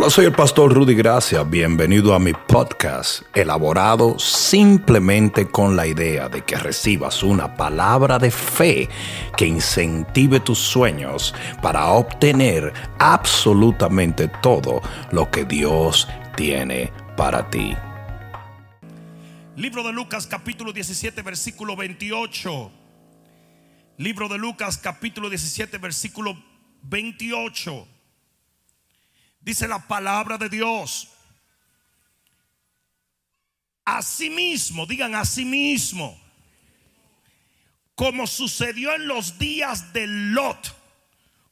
Hola, soy el pastor Rudy Gracia. Bienvenido a mi podcast, elaborado simplemente con la idea de que recibas una palabra de fe que incentive tus sueños para obtener absolutamente todo lo que Dios tiene para ti. Libro de Lucas capítulo 17 versículo 28. Libro de Lucas capítulo 17 versículo 28. Dice la palabra de Dios. Asimismo, digan asimismo, como sucedió en los días de Lot,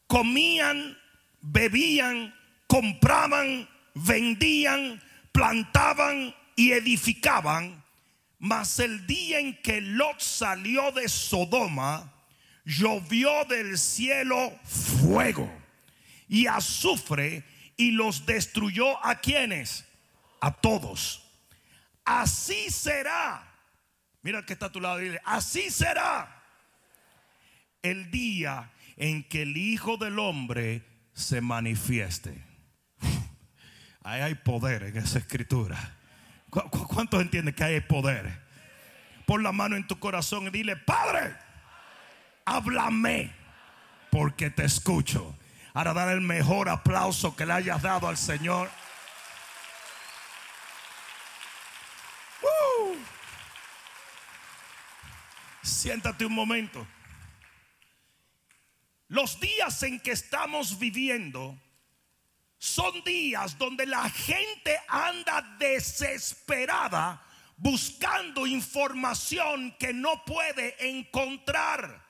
comían, bebían, compraban, vendían, plantaban y edificaban, mas el día en que Lot salió de Sodoma, llovió del cielo fuego y azufre y los destruyó a quienes? A todos. Así será. Mira que está a tu lado. Dile, así será el día en que el Hijo del Hombre se manifieste. Ahí hay poder en esa escritura. ¿Cuántos entienden que hay poder? Pon la mano en tu corazón y dile, Padre, háblame porque te escucho. Ahora dar el mejor aplauso que le hayas dado al Señor. Siéntate un momento. Los días en que estamos viviendo son días donde la gente anda desesperada buscando información que no puede encontrar.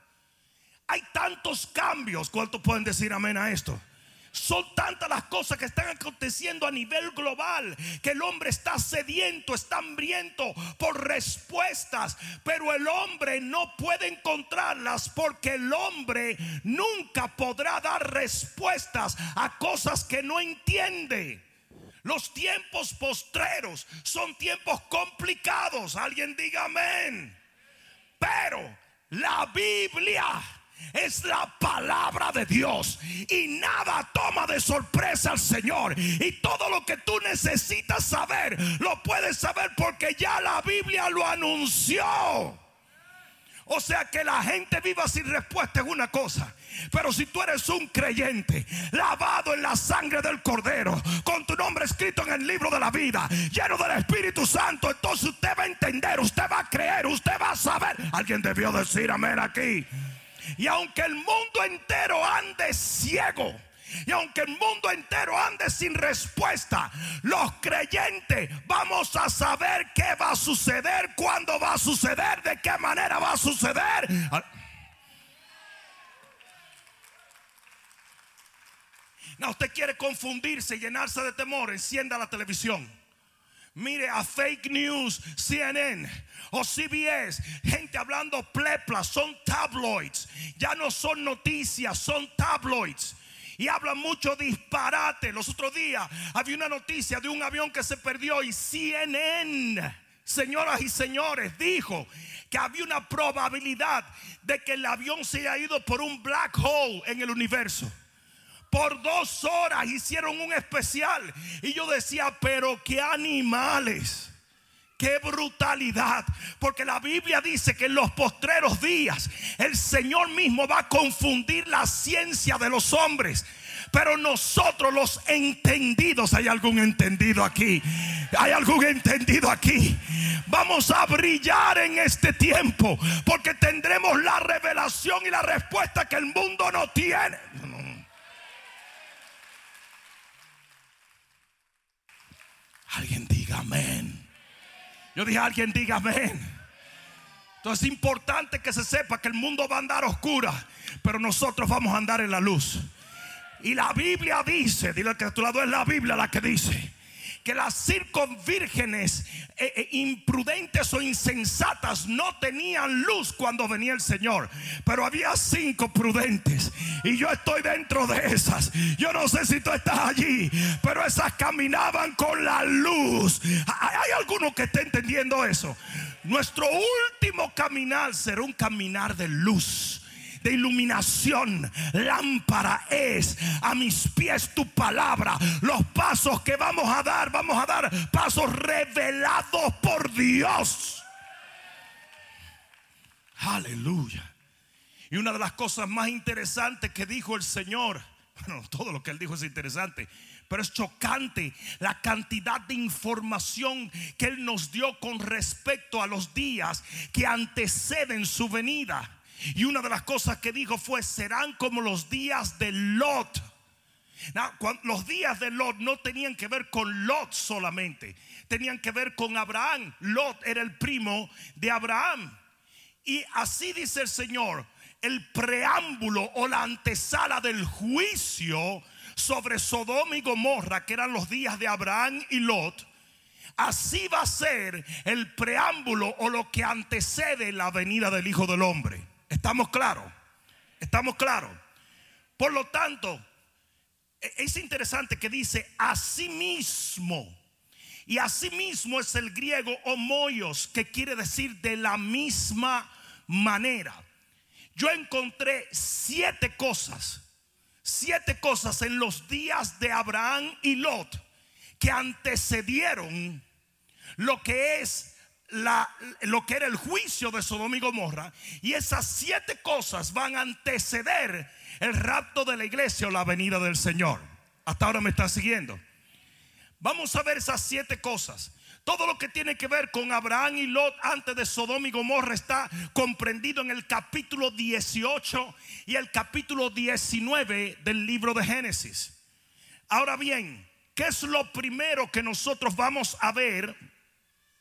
Hay tantos cambios. ¿Cuántos pueden decir amén a esto? Son tantas las cosas que están aconteciendo a nivel global que el hombre está sediento, está hambriento por respuestas, pero el hombre no puede encontrarlas porque el hombre nunca podrá dar respuestas a cosas que no entiende. Los tiempos postreros son tiempos complicados. Alguien diga amén. Pero la Biblia es la palabra de Dios y nada toma de sorpresa al Señor. Y todo lo que tú necesitas saber, lo puedes saber porque ya la Biblia lo anunció. O sea que la gente viva sin respuesta en una cosa. Pero si tú eres un creyente, lavado en la sangre del Cordero, con tu nombre escrito en el libro de la vida, lleno del Espíritu Santo, entonces usted va a entender, usted va a creer, usted va a saber. Alguien debió decir amén aquí. Y aunque el mundo entero ande ciego, y aunque el mundo entero ande sin respuesta, los creyentes vamos a saber qué va a suceder, cuándo va a suceder, de qué manera va a suceder. No, usted quiere confundirse y llenarse de temor, encienda la televisión. Mire a fake news, CNN o CBS, gente hablando plepla, son tabloids. Ya no son noticias, son tabloids. Y hablan mucho disparate. Los otros días había una noticia de un avión que se perdió y CNN, señoras y señores, dijo que había una probabilidad de que el avión se haya ido por un black hole en el universo por dos horas hicieron un especial. Y yo decía, pero qué animales. Qué brutalidad. Porque la Biblia dice que en los postreros días el Señor mismo va a confundir la ciencia de los hombres. Pero nosotros los entendidos, ¿hay algún entendido aquí? ¿Hay algún entendido aquí? Vamos a brillar en este tiempo porque tendremos la revelación y la respuesta que el mundo no tiene. Alguien diga amén. Yo dije, alguien diga amén. Entonces es importante que se sepa que el mundo va a andar oscura, pero nosotros vamos a andar en la luz. Y la Biblia dice, dile que a tu lado es la Biblia la que dice que las circunvírgenes eh, eh, imprudentes o insensatas no tenían luz cuando venía el Señor. Pero había cinco prudentes. Y yo estoy dentro de esas. Yo no sé si tú estás allí. Pero esas caminaban con la luz. ¿Hay alguno que esté entendiendo eso? Nuestro último caminar será un caminar de luz de iluminación. Lámpara es a mis pies tu palabra. Los pasos que vamos a dar, vamos a dar pasos revelados por Dios. Aleluya. Y una de las cosas más interesantes que dijo el Señor, bueno, todo lo que él dijo es interesante, pero es chocante la cantidad de información que Él nos dio con respecto a los días que anteceden su venida. Y una de las cosas que dijo fue, serán como los días de Lot. los días de Lot no tenían que ver con Lot solamente, tenían que ver con Abraham. Lot era el primo de Abraham. Y así dice el Señor, el preámbulo o la antesala del juicio sobre Sodoma y Gomorra, que eran los días de Abraham y Lot, así va a ser el preámbulo o lo que antecede la venida del Hijo del Hombre. ¿Estamos claros? ¿Estamos claros? Por lo tanto, e-, es interesante que dice asimismo. Y asimismo es el griego homoios, que quiere decir de la misma manera. Yo encontré siete cosas siete cosas en los días de Abraham y Lot que antecedieron lo que es la, lo que era el juicio de Sodoma y Gomorra. Y esas siete cosas van a anteceder el rapto de la iglesia o la venida del Señor. Hasta ahora me está siguiendo. Vamos a ver esas siete cosas. Todo lo que tiene que ver con Abraham y Lot antes de Sodoma y Gomorra está comprendido en el capítulo 18 y el capítulo 19 del libro de Génesis. Ahora bien, ¿qué es lo primero que nosotros vamos a ver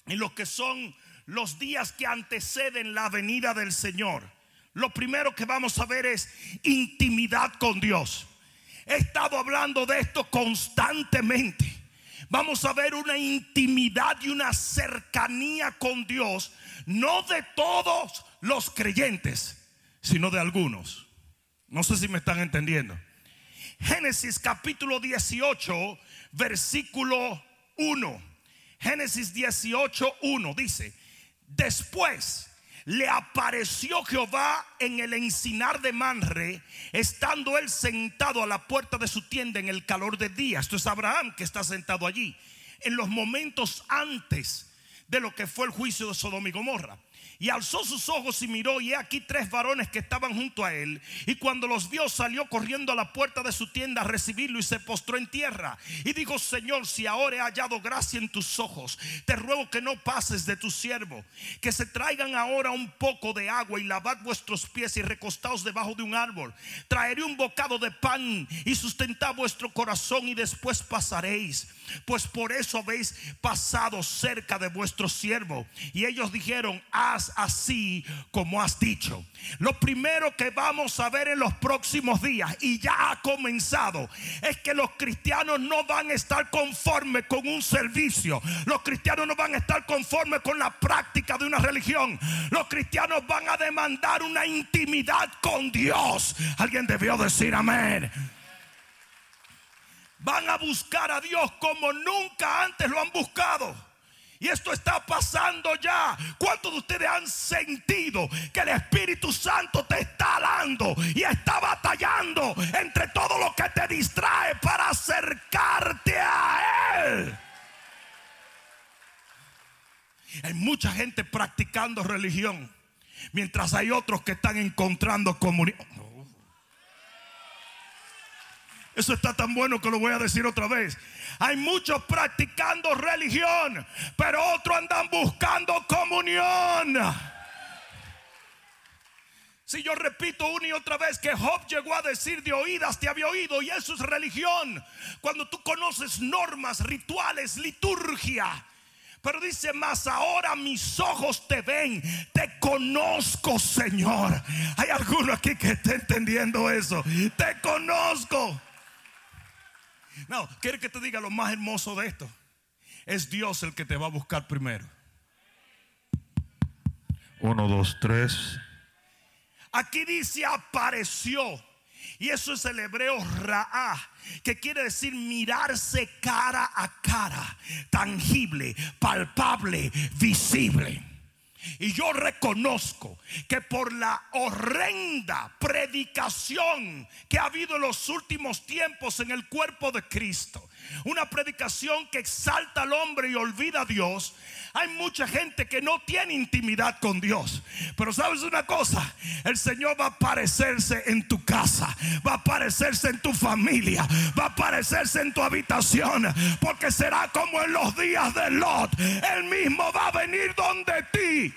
en lo que son los días que anteceden la venida del Señor? Lo primero que vamos a ver es intimidad con Dios. He estado hablando de esto constantemente vamos a ver una intimidad y una cercanía con Dios, no de todos los creyentes, sino de algunos. No sé si me están entendiendo. Génesis capítulo 18, versículo 1. Génesis 18, 1 dice, después le apareció Jehová en el encinar de Manre, estando él sentado a la puerta de su tienda en el calor de día. Esto es Abraham que está sentado allí. En los momentos antes de lo que fue el juicio de Sodoma y Gomorra. Y alzó sus ojos y miró, y he aquí tres varones que estaban junto a él. Y cuando los vio, salió corriendo a la puerta de su tienda a recibirlo y se postró en tierra. Y dijo: Señor, si ahora he hallado gracia en tus ojos, te ruego que no pases de tu siervo. Que se traigan ahora un poco de agua y lavad vuestros pies y recostaos debajo de un árbol. Traeré un bocado de pan y sustentad vuestro corazón, y después pasaréis. Pues por eso habéis pasado cerca de vuestro siervo. Y ellos dijeron: Haz así como has dicho. Lo primero que vamos a ver en los próximos días, y ya ha comenzado, es que los cristianos no van a estar conformes con un servicio. Los cristianos no van a estar conformes con la práctica de una religión. Los cristianos van a demandar una intimidad con Dios. Alguien debió decir amén van a buscar a Dios como nunca antes lo han buscado. Y esto está pasando ya. ¿Cuántos de ustedes han sentido que el Espíritu Santo te está dando y está batallando entre todo lo que te distrae para acercarte a Él? Hay mucha gente practicando religión, mientras hay otros que están encontrando comunión. Eso está tan bueno que lo voy a decir otra vez. Hay muchos practicando religión, pero otros andan buscando comunión. Si yo repito una y otra vez que Job llegó a decir de oídas te había oído y eso es religión. Cuando tú conoces normas, rituales, liturgia. Pero dice más, ahora mis ojos te ven, te conozco Señor. Hay alguno aquí que esté entendiendo eso. Te conozco. No, quiere que te diga lo más hermoso de esto. Es Dios el que te va a buscar primero. Uno, dos, tres. Aquí dice apareció. Y eso es el hebreo ra'a, que quiere decir mirarse cara a cara, tangible, palpable, visible. Y yo reconozco que por la horrenda predicación que ha habido en los últimos tiempos en el cuerpo de Cristo, una predicación que exalta al hombre y olvida a Dios, hay mucha gente que no tiene intimidad con Dios. Pero sabes una cosa, el Señor va a aparecerse en tu casa, va a aparecerse en tu familia, va a aparecerse en tu habitación, porque será como en los días de Lot. Él mismo va a venir donde ti.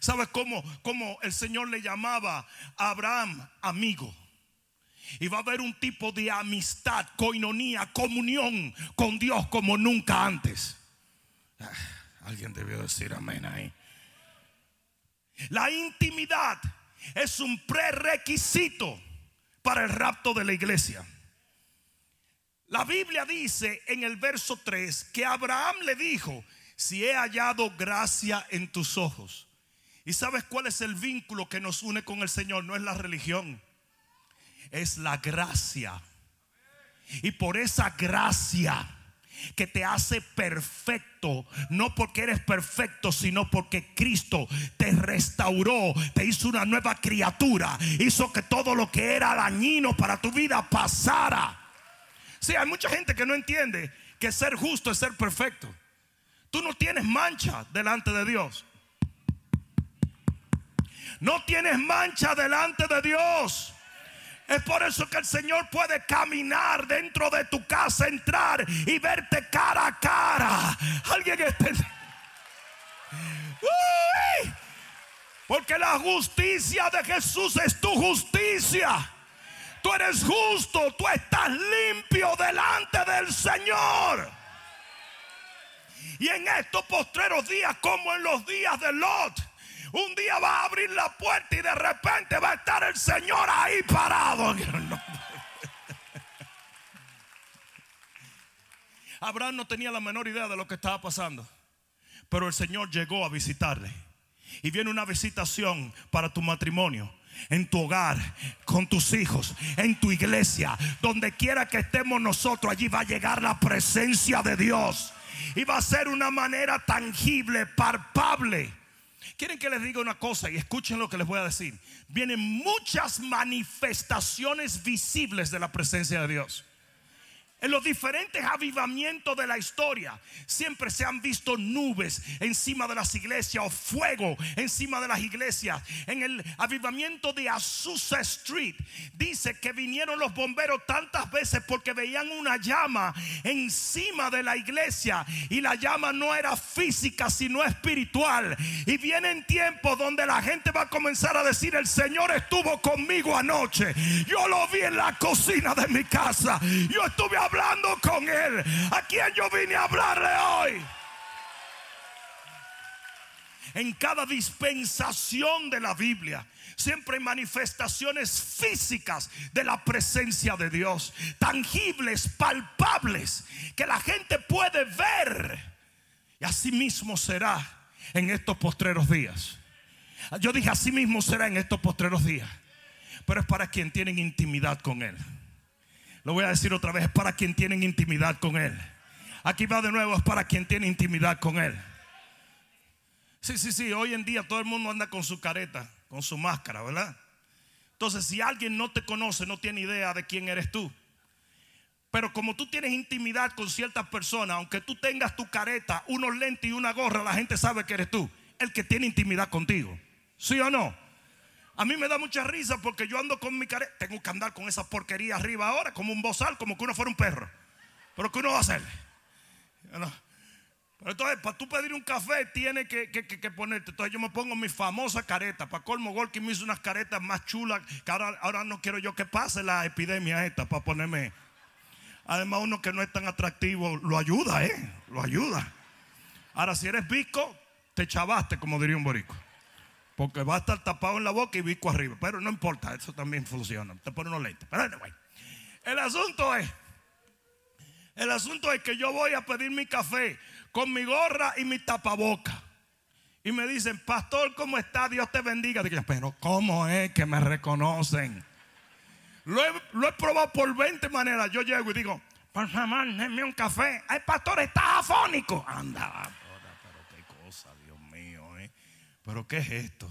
¿Sabes cómo, cómo el Señor le llamaba a Abraham amigo? Y va a haber un tipo de amistad, coinonía, comunión con Dios como nunca antes. Ah, alguien debió decir amén ahí. La intimidad es un prerequisito para el rapto de la iglesia. La Biblia dice en el verso 3 que Abraham le dijo, si he hallado gracia en tus ojos. ¿Y sabes cuál es el vínculo que nos une con el Señor? No es la religión es la gracia. Y por esa gracia que te hace perfecto, no porque eres perfecto, sino porque Cristo te restauró, te hizo una nueva criatura, hizo que todo lo que era dañino para tu vida pasara. Sí, hay mucha gente que no entiende que ser justo es ser perfecto. Tú no tienes mancha delante de Dios. No tienes mancha delante de Dios. Es por eso que el Señor puede caminar dentro de tu casa, entrar y verte cara a cara. Alguien esté. Porque la justicia de Jesús es tu justicia. Tú eres justo, tú estás limpio delante del Señor. Y en estos postreros días, como en los días de Lot, un día va a abrir la puerta y de repente va a estar el Señor ahí parado. Abraham no tenía la menor idea de lo que estaba pasando, pero el Señor llegó a visitarle. Y viene una visitación para tu matrimonio, en tu hogar, con tus hijos, en tu iglesia, donde quiera que estemos nosotros, allí va a llegar la presencia de Dios. Y va a ser una manera tangible, palpable Quieren que les diga una cosa y escuchen lo que les voy a decir. Vienen muchas manifestaciones visibles de la presencia de Dios. En los diferentes avivamientos de la historia siempre se han visto nubes encima de las iglesias o fuego encima de las iglesias. En el avivamiento de Azusa Street dice que vinieron los bomberos tantas veces porque veían una llama encima de la iglesia y la llama no era física sino espiritual. Y vienen tiempos donde la gente va a comenzar a decir el Señor estuvo conmigo anoche. Yo lo vi en la cocina de mi casa. Yo estuve a hablando con Él. ¿A quien yo vine a hablarle hoy? En cada dispensación de la Biblia siempre hay manifestaciones físicas de la presencia de Dios, tangibles, palpables, que la gente puede ver. Y así mismo será en estos postreros días. Yo dije, así mismo será en estos postreros días. Pero es para quien tienen intimidad con Él. Lo voy a decir otra vez, es para quien tienen intimidad con Él. Aquí va de nuevo, es para quien tiene intimidad con Él. Sí, sí, sí, hoy en día todo el mundo anda con su careta, con su máscara, ¿verdad? Entonces, si alguien no te conoce, no tiene idea de quién eres tú. Pero como tú tienes intimidad con ciertas personas, aunque tú tengas tu careta, unos lentes y una gorra, la gente sabe que eres tú, el que tiene intimidad contigo. ¿Sí o no? A mí me da mucha risa porque yo ando con mi careta. Tengo que andar con esa porquería arriba ahora, como un bozal, como que uno fuera un perro. Pero ¿qué uno va a hacer? Pero entonces, para tú pedir un café, tiene que, ponerte. Entonces, yo me pongo mi famosa careta. Para colmo, me hizo unas caretas más chulas. Que ahora, ahora no quiero yo que pase la epidemia esta para ponerme. Además, uno que no es tan atractivo lo ayuda, ¿eh? Lo ayuda. Ahora, si eres visco, te chavaste, como diría un borico. Porque va a estar tapado en la boca y bico arriba. Pero no importa, eso también funciona. Te pone unos lentes. Pero anyway, el asunto es, el asunto es que yo voy a pedir mi café con mi gorra y mi tapaboca. Y me dicen, pastor, ¿cómo está? Dios te bendiga. Digo, pero ¿cómo es que me reconocen? Lo he, lo he probado por 20 maneras. Yo llego y digo, por favor, denme un café. Ay, pastor, está afónico. Anda, ¿Pero qué es esto?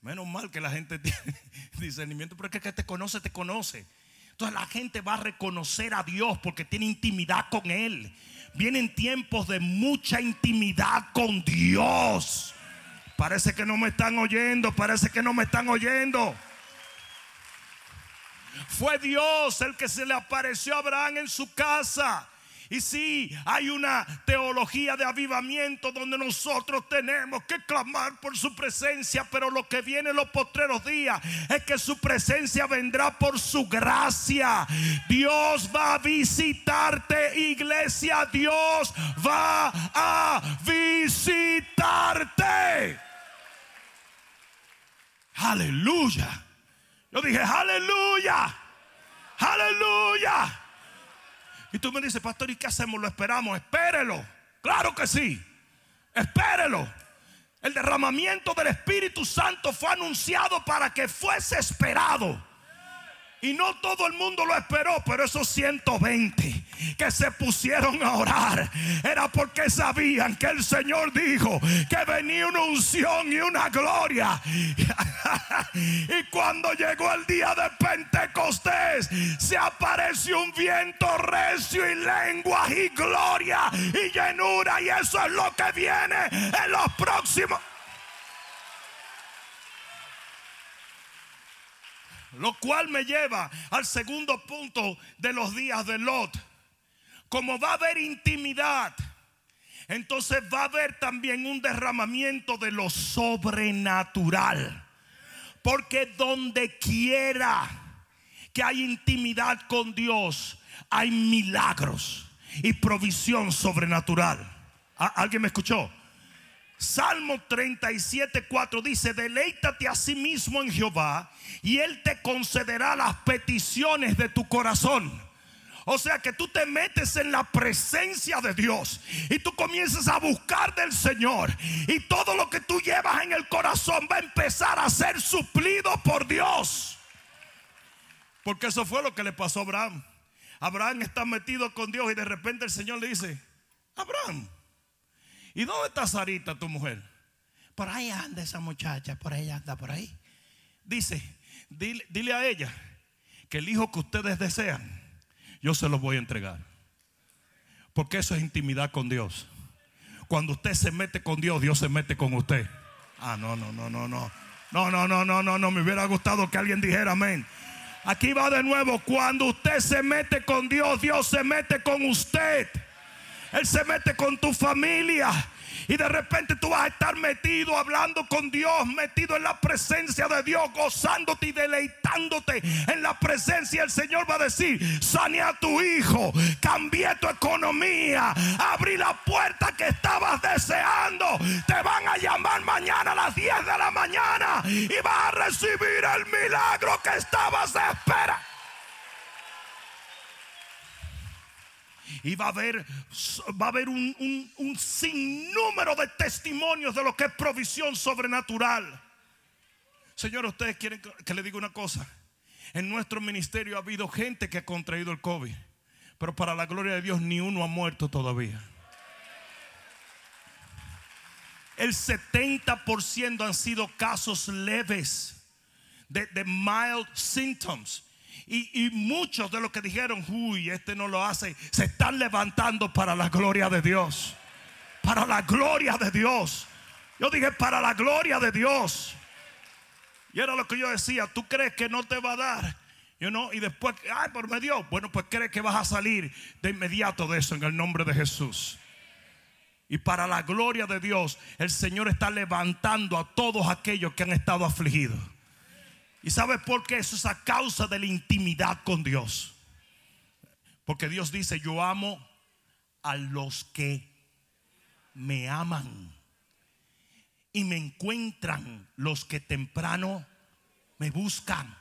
Menos mal que la gente tiene discernimiento, pero es que el que te conoce, te conoce. Entonces la gente va a reconocer a Dios porque tiene intimidad con Él. Vienen tiempos de mucha intimidad con Dios. Parece que no me están oyendo, parece que no me están oyendo. Fue Dios el que se le apareció a Abraham en su casa. Y sí, hay una teología de avivamiento donde nosotros tenemos que clamar por su presencia, pero lo que viene en los postreros días es que su presencia vendrá por su gracia. Dios va a visitarte, iglesia. Dios va a visitarte. Aleluya. Yo dije, aleluya. Aleluya. Y tú me dices, pastor, ¿y qué hacemos? ¿Lo esperamos? Espérelo. Claro que sí. Espérelo. El derramamiento del Espíritu Santo fue anunciado para que fuese esperado. Y no todo el mundo lo esperó, pero esos 120 que se pusieron a orar era porque sabían que el Señor dijo que venía una unción y una gloria. y cuando llegó el día de Pentecostés, se apareció un viento recio y lenguas y gloria y llenura. Y eso es lo que viene en los próximos. Lo cual me lleva al segundo punto de los días de Lot. Como va a haber intimidad, entonces va a haber también un derramamiento de lo sobrenatural. Porque donde quiera que hay intimidad con Dios, hay milagros y provisión sobrenatural. ¿Alguien me escuchó? Salmo 37, 4 dice, deleítate a sí mismo en Jehová y Él te concederá las peticiones de tu corazón. O sea que tú te metes en la presencia de Dios y tú comienzas a buscar del Señor. Y todo lo que tú llevas en el corazón va a empezar a ser suplido por Dios. Porque eso fue lo que le pasó a Abraham. Abraham está metido con Dios y de repente el Señor le dice, Abraham, ¿Y dónde está Sarita, tu mujer? Por ahí anda esa muchacha, por ahí anda, por ahí. Dice, dile, a ella que el hijo que ustedes desean, yo se los voy a entregar. Porque eso es intimidad con Dios. Cuando usted se mete con Dios, Dios se mete con usted. Ah, no, no, no, no, no. No, no, no, no, no, no. Me hubiera gustado que alguien dijera amén. Aquí va de nuevo. Cuando usted se mete con Dios, Dios se mete con usted. Él se mete con tu familia. Y de repente tú vas a estar metido hablando con Dios, metido en la presencia de Dios, gozándote y deleitándote en la presencia. El Señor va a decir, sane a tu hijo, cambié tu economía, abrí la puerta que estabas deseando. Te van a llamar mañana a las 10 de la mañana y vas a recibir el milagro que estabas esperando. Y va a haber, va a haber un, un sinnúmero de testimonios de lo que es provisión sobrenatural. Señor, ustedes quieren que le diga una cosa. En nuestro ministerio ha habido gente que ha contraído el COVID. Pero para la gloria de Dios ni uno ha muerto todavía. El 70% han sido casos leves de mild symptoms. Y, muchos de los que dijeron, uy, este no lo hace, se están levantando para la gloria de Dios. Para la gloria de Dios. Yo dije, para la gloria de Dios. Y era lo que yo decía, tú crees que no te va a dar. You know? Y después, ay, por me dio. Bueno, pues crees que vas a salir de inmediato de eso en el nombre de Jesús. Y para la gloria de Dios, el Señor está levantando a todos aquellos que han estado afligidos. ¿Y sabe por qué? Eso es a causa de la intimidad con Dios. Porque Dios dice, yo amo a los que me aman. Y me encuentran los que temprano me buscan.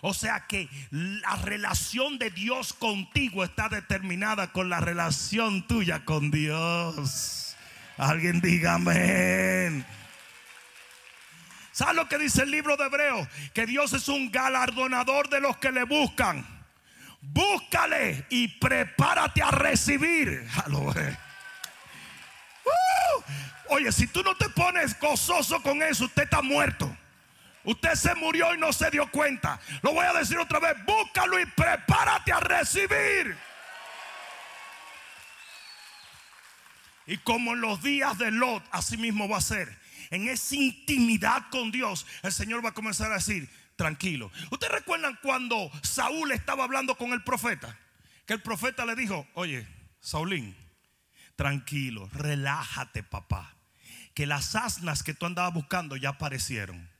O sea que la relación de Dios contigo está determinada con la relación tuya con Dios. Alguien diga amén. ¿Sabes lo que dice el libro de Hebreo? Que Dios es un galardonador de los que le buscan. Búscale y prepárate a recibir. Uh, Oye, si tú no te pones gozoso con eso, usted está muerto. Usted se murió y no se dio cuenta. Lo voy a decir otra vez. Búscalo y prepárate a recibir. Y como en los días de Lot, así mismo va a ser. En esa intimidad con Dios, el Señor va a comenzar a decir, tranquilo. ¿Ustedes recuerdan cuando Saúl estaba hablando con el profeta? Que el profeta le dijo, oye, Saulín, tranquilo, relájate papá. Que las asnas que tú andabas buscando ya aparecieron.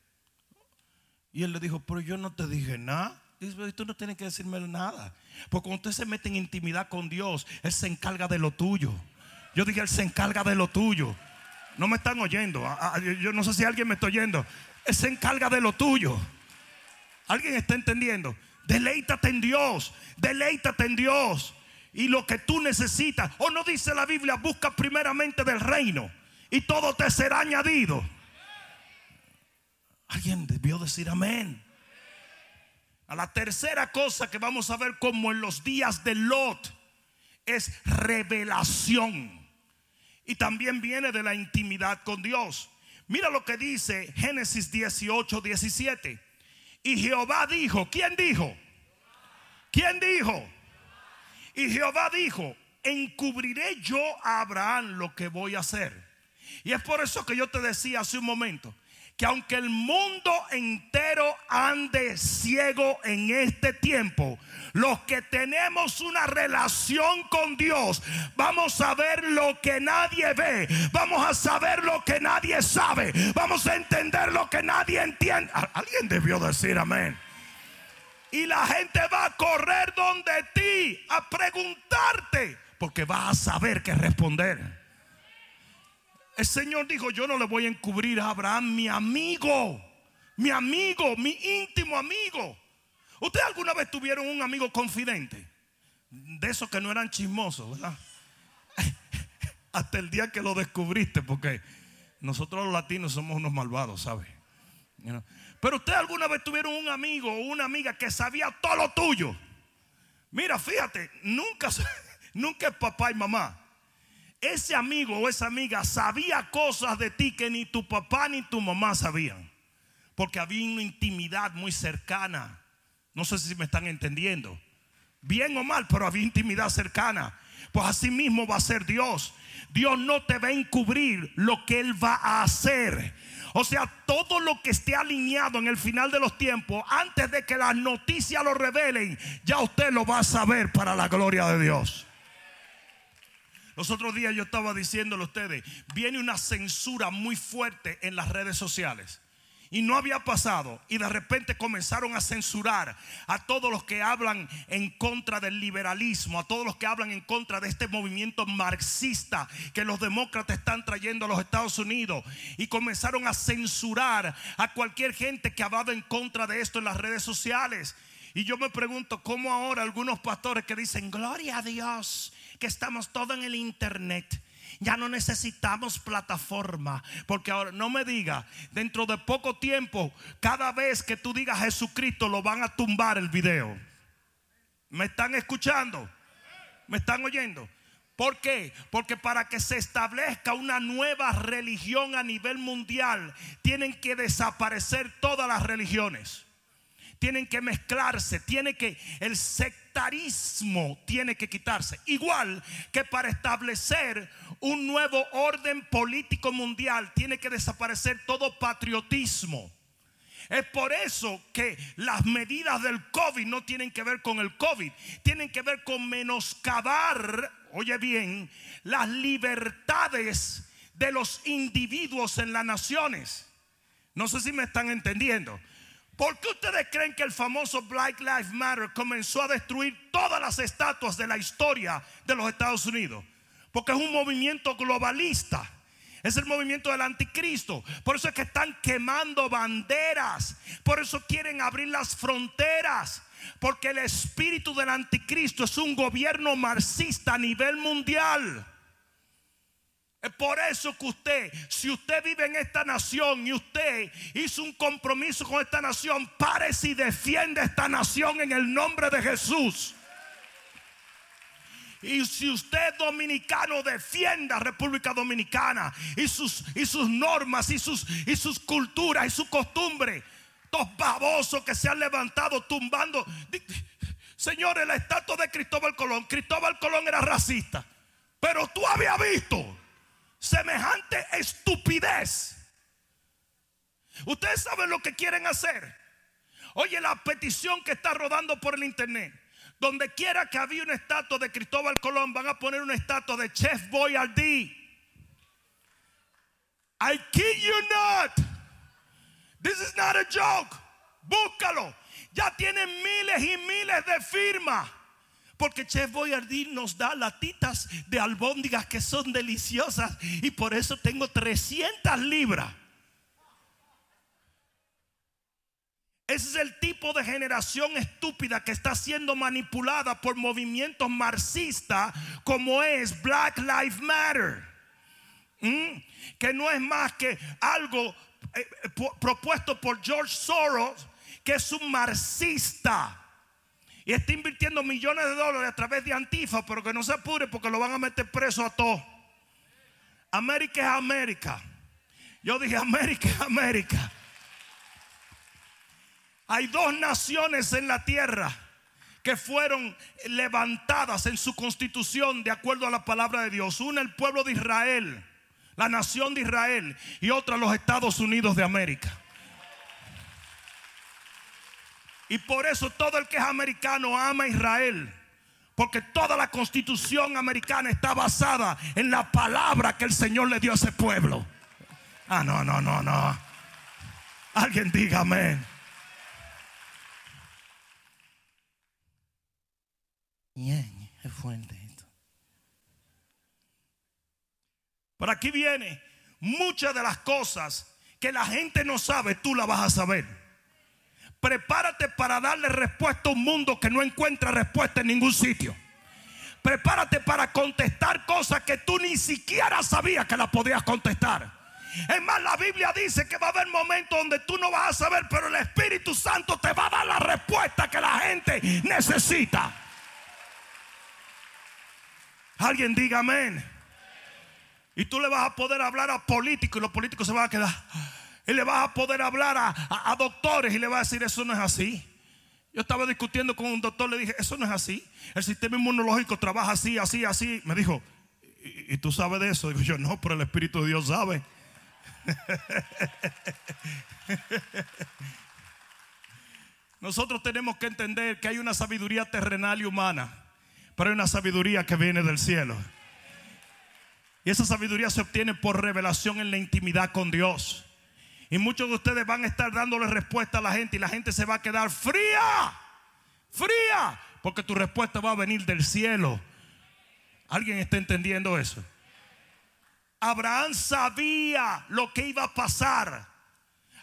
Y él le dijo, pero yo no te dije nada. Dice, tú no tienes que decirme nada. Porque cuando usted se mete en intimidad con Dios, Él se encarga de lo tuyo. Yo dije, Él se encarga de lo tuyo. No me están oyendo. Ah, ah, yo no sé si alguien me está oyendo. Él se encarga de lo tuyo. ¿Alguien está entendiendo? Deleítate en Dios. Deleítate en Dios. Y lo que tú necesitas. O no dice la Biblia, busca primeramente del reino. Y todo te será añadido. Alguien debió decir amén. A la tercera cosa que vamos a ver como en los días de Lot es revelación. Y también viene de la intimidad con Dios. Mira lo que dice Génesis 18, 17. Y Jehová dijo, ¿quién dijo? ¿Quién dijo? Y Jehová dijo, encubriré yo a Abraham lo que voy a hacer. Y es por eso que yo te decía hace un momento, que aunque el mundo entero ande ciego en este tiempo, los que tenemos una relación con Dios, vamos a ver lo que nadie ve, vamos a saber lo que nadie sabe, vamos a entender lo que nadie entiende. Alguien debió decir amén. Y la gente va a correr donde ti a preguntarte, porque va a saber qué responder. El Señor dijo, yo no le voy a encubrir a Abraham, mi amigo, mi amigo, mi íntimo amigo. ¿Usted alguna vez tuvieron un amigo confidente? De esos que no eran chismosos, ¿verdad? Hasta el día que lo descubriste, porque nosotros los latinos somos unos malvados, ¿sabe? Pero usted alguna vez tuvieron un amigo o una amiga que sabía todo lo tuyo. Mira, fíjate, nunca, nunca es papá y mamá ese amigo o esa amiga sabía cosas de ti que ni tu papá ni tu mamá sabían. Porque había una intimidad muy cercana. No sé si me están entendiendo. Bien o mal, pero había intimidad cercana. Pues así mismo va a ser Dios. Dios no te va a encubrir lo que Él va a hacer. O sea, todo lo que esté alineado en el final de los tiempos, antes de que las noticias lo revelen, ya usted lo va a saber para la gloria de Dios. Los otros días yo estaba diciéndole a ustedes, viene una censura muy fuerte en las redes sociales. Y no había pasado. Y de repente comenzaron a censurar a todos los que hablan en contra del liberalismo, a todos los que hablan en contra de este movimiento marxista que los demócratas están trayendo a los Estados Unidos. Y comenzaron a censurar a cualquier gente que hablaba en contra de esto en las redes sociales. Y yo me pregunto cómo ahora algunos pastores que dicen, gloria a Dios, que estamos todo en el internet. Ya no necesitamos plataforma. Porque ahora no me diga, dentro de poco tiempo, cada vez que tú digas Jesucristo, lo van a tumbar el video. ¿Me están escuchando? ¿Me están oyendo? ¿Por qué? Porque para que se establezca una nueva religión a nivel mundial, tienen que desaparecer todas las religiones tienen que mezclarse, tiene que el sectarismo tiene que quitarse, igual que para establecer un nuevo orden político mundial tiene que desaparecer todo patriotismo. Es por eso que las medidas del COVID no tienen que ver con el COVID, tienen que ver con menoscabar, oye bien, las libertades de los individuos en las naciones. No sé si me están entendiendo. ¿Por qué ustedes creen que el famoso Black Lives Matter comenzó a destruir todas las estatuas de la historia de los Estados Unidos? Porque es un movimiento globalista. Es el movimiento del anticristo. Por eso es que están quemando banderas. Por eso quieren abrir las fronteras. Porque el espíritu del anticristo es un gobierno marxista a nivel mundial. Es por eso que usted, si usted vive en esta nación y usted hizo un compromiso con esta nación, párese y defiende esta nación en el nombre de Jesús. Y si usted dominicano defienda República Dominicana y sus, y sus normas y sus, y sus culturas y su costumbre, estos babosos que se han levantado tumbando. Señores, la estatua de Cristóbal Colón, Cristóbal Colón era racista, pero tú habías visto semejante estupidez. Ustedes saben lo que quieren hacer. Oye, la petición que está rodando por el internet. Donde quiera que había una estatua de Cristóbal Colón, van a poner una estatua de Chef Boyardee. I kid you not. This is not a joke. Búscalo. Ya tienen miles y miles de firmas. Porque Chef Boyardee nos da latitas de albóndigas que son deliciosas. Y por eso tengo 300 libras. Ese es el tipo de generación estúpida que está siendo manipulada por movimientos marxistas como es Black Lives Matter. ¿Mm? Que no es más que algo eh, eh, propuesto por George Soros, que es un marxista. Y está invirtiendo millones de dólares a través de Antifa, pero que no se apure porque lo van a meter preso a todos. América es América. Yo dije América es América. Hay dos naciones en la tierra que fueron levantadas en su constitución de acuerdo a la palabra de Dios. Una el pueblo de Israel, la nación de Israel, y otra los Estados Unidos de América. Y por eso todo el que es americano ama a Israel. Porque toda la constitución americana está basada en la palabra que el Señor le dio a ese pueblo. Ah, no, no, no, no. Alguien diga amén. es fuerte esto. Por aquí viene muchas de las cosas que la gente no sabe, tú la vas a saber. Prepárate para darle respuesta a un mundo que no encuentra respuesta en ningún sitio. Prepárate para contestar cosas que tú ni siquiera sabías que las podías contestar. Es más, la Biblia dice que va a haber momentos donde tú no vas a saber, pero el Espíritu Santo te va a dar la respuesta que la gente necesita. Alguien diga amén. Y tú le vas a poder hablar a políticos y los políticos se van a quedar. Y le vas a poder hablar a, doctores y le vas a decir, eso no es así. Yo estaba discutiendo con un doctor, le dije, eso no es así. El sistema inmunológico trabaja así, así, así. Me dijo, ¿y, tú sabes de eso? Digo yo, no, pero el Espíritu de Dios sabe. Nosotros tenemos que entender que hay una sabiduría terrenal y humana pero hay una sabiduría que viene del cielo. Y esa sabiduría se obtiene por revelación en la intimidad con Dios. Y muchos de ustedes van a estar dándole respuesta a la gente y la gente se va a quedar fría, fría, porque tu respuesta va a venir del cielo. ¿Alguien está entendiendo eso? Abraham sabía lo que iba a pasar.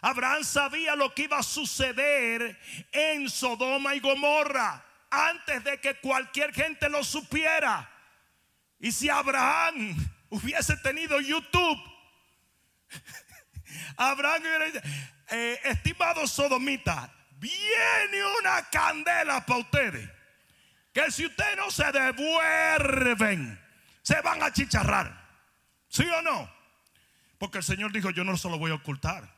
Abraham sabía lo que iba a suceder en Sodoma y Gomorra antes de que cualquier gente lo supiera. Y si Abraham hubiese tenido YouTube, Abraham eh, estimado sodomita, viene una candela para ustedes. Que si ustedes no se devuelven, se van a chicharrar. ¿Sí o no? Porque el Señor dijo, yo no se lo voy a ocultar.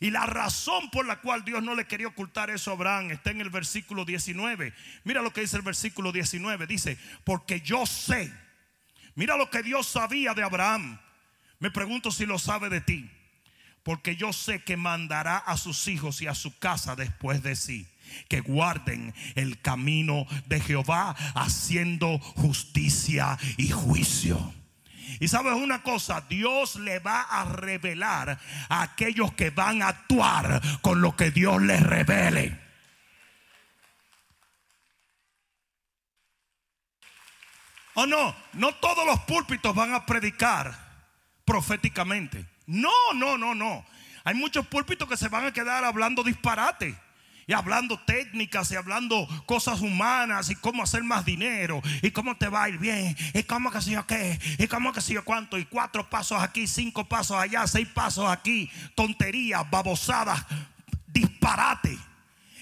Y la razón por la cual Dios no le quería ocultar eso a Abraham está en el versículo 19. Mira lo que dice el versículo 19. Dice, porque yo sé. Mira lo que Dios sabía de Abraham. Me pregunto si lo sabe de ti. Porque yo sé que mandará a sus hijos y a su casa después de sí. Que guarden el camino de Jehová haciendo justicia y juicio. Y sabes una cosa, Dios le va a revelar a aquellos que van a actuar con lo que Dios les revele. Oh, no, no todos los púlpitos van a predicar proféticamente. No, no, no, no. Hay muchos púlpitos que se van a quedar hablando disparate y hablando técnicas y hablando cosas humanas y cómo hacer más dinero y cómo te va a ir bien y cómo que sé yo qué y cómo que sé yo cuánto y cuatro pasos aquí, cinco pasos allá, seis pasos aquí, tonterías, babosadas, disparate.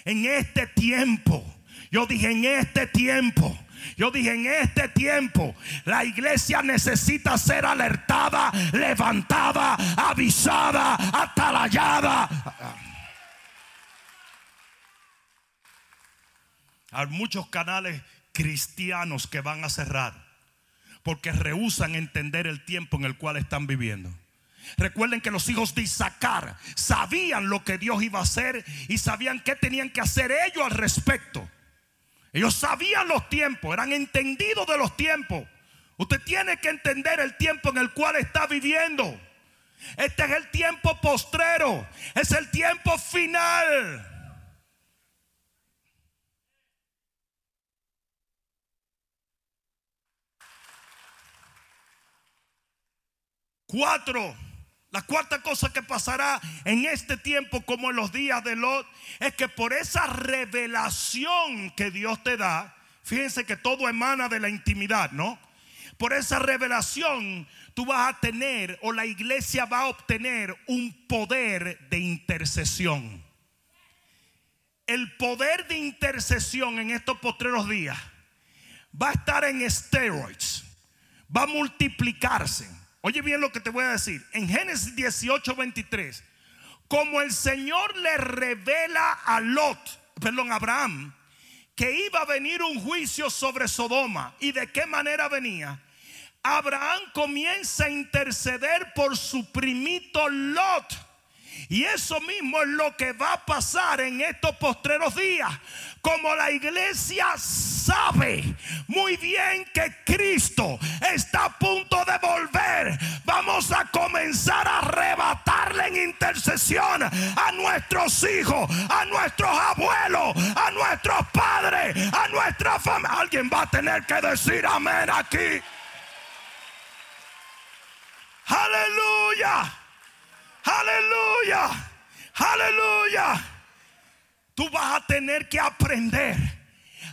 En este tiempo, yo dije en este tiempo Yo dije, en este tiempo la iglesia necesita ser alertada, levantada, avisada, atalayada. Hay muchos canales cristianos que van a cerrar porque rehusan entender el tiempo en el cual están viviendo. Recuerden que los hijos de Isaacar sabían lo que Dios iba a hacer y sabían qué tenían que hacer ellos al respecto. Ellos sabían los tiempos, eran entendidos de los tiempos. Usted tiene que entender el tiempo en el cual está viviendo. Este es el tiempo postrero, es el tiempo final. Cuatro. La cuarta cosa que pasará en este tiempo como en los días de Lot es que por esa revelación que Dios te da, fíjense que todo emana de la intimidad, ¿no? Por esa revelación tú vas a tener o la iglesia va a obtener un poder de intercesión. El poder de intercesión en estos postreros días va a estar en steroids, va a multiplicarse. Oye bien lo que te voy a decir. En Génesis 18, 23, como el Señor le revela a Lot, perdón, a Abraham, que iba a venir un juicio sobre Sodoma y de qué manera venía, Abraham comienza a interceder por su primito Lot. Y eso mismo es lo que va a pasar en estos postreros días. Como la iglesia sabe muy bien que Cristo está a punto de volver, vamos a comenzar a arrebatarle en intercesión a nuestros hijos, a nuestros abuelos, a nuestros padres, a nuestra familia. Alguien va a tener que decir amén aquí. Aleluya. Aleluya. Aleluya. Tú vas a tener que aprender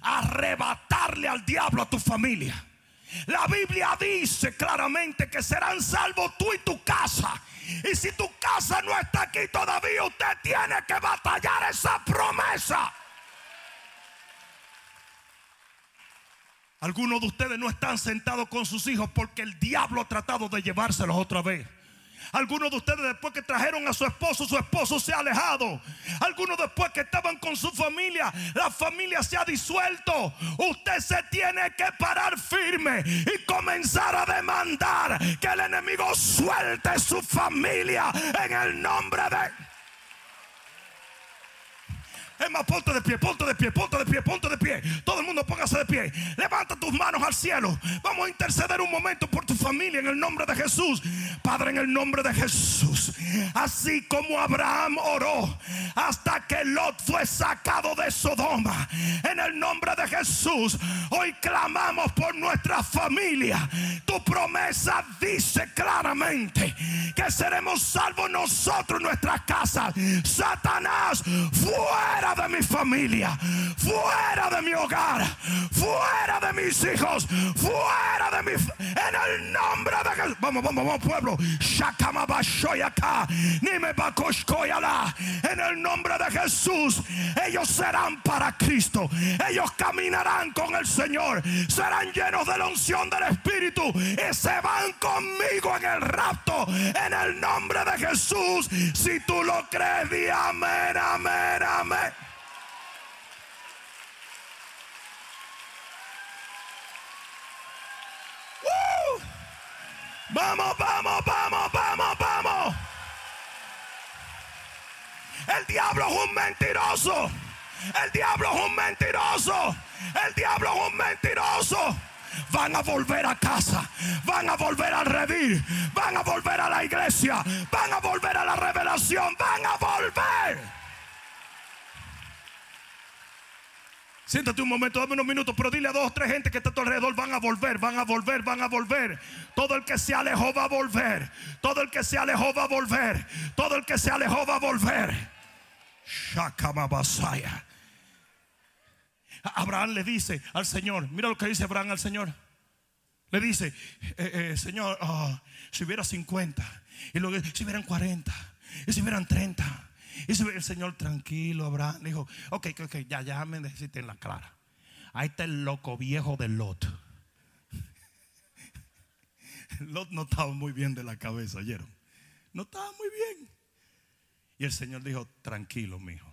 a arrebatarle al diablo a tu familia. La Biblia dice claramente que serán salvos tú y tu casa. Y si tu casa no está aquí todavía, usted tiene que batallar esa promesa. Algunos de ustedes no están sentados con sus hijos porque el diablo ha tratado de llevárselos otra vez. Algunos de ustedes después que trajeron a su esposo, su esposo se ha alejado. Algunos después que estaban con su familia, la familia se ha disuelto. Usted se tiene que parar firme y comenzar a demandar que el enemigo suelte su familia en el nombre de... Es más, ponte de pie, ponte de pie, ponte de pie, ponte de pie. Todo el mundo póngase de pie. Levanta tus manos al cielo. Vamos a interceder un momento por tu familia en el nombre de Jesús. Padre, en el nombre de Jesús. Así como Abraham oró hasta que Lot fue sacado de Sodoma. En el nombre de Jesús. Hoy clamamos por nuestra familia. Tu promesa dice claramente que seremos salvos nosotros, nuestras casas. Satanás, fuera de mi familia, fuera de mi hogar, fuera de mis hijos, fuera de mi... En el nombre de Jesús. Vamos, vamos, vamos, pueblo. En el nombre de Jesús, ellos serán para Cristo. Ellos caminarán con el Señor. Serán llenos de la unción del Espíritu y se van conmigo en el rapto. En el nombre de Jesús. Si tú lo crees, amén, amén, amén. Vamos, vamos, vamos, vamos. El diablo es un mentiroso. El diablo es un mentiroso. El diablo es un mentiroso. Van a volver a casa. Van a volver al redil. Van a volver a la iglesia. Van a volver a la revelación. Van a volver. Siéntate un momento, dame unos minutos, pero dile a dos o tres gente que está a tu alrededor, van a volver, van a volver, van a volver. Todo el que se alejó va a volver. Todo el que se alejó va a volver. Todo el que se alejó va a volver. Abraham le dice al Señor, mira lo que dice Abraham al Señor. Le dice, eh, eh, Señor, ah, si hubiera 50, y luego si hubieran 40, y si hubieran 30. Y el Señor tranquilo, Abraham, dijo, ok, ok, ya, ya me necesiten la clara. Ahí está el loco viejo de Lot. Lot no estaba muy bien de la cabeza, ¿oyeron? No estaba muy bien. Y el Señor dijo, tranquilo, mijo.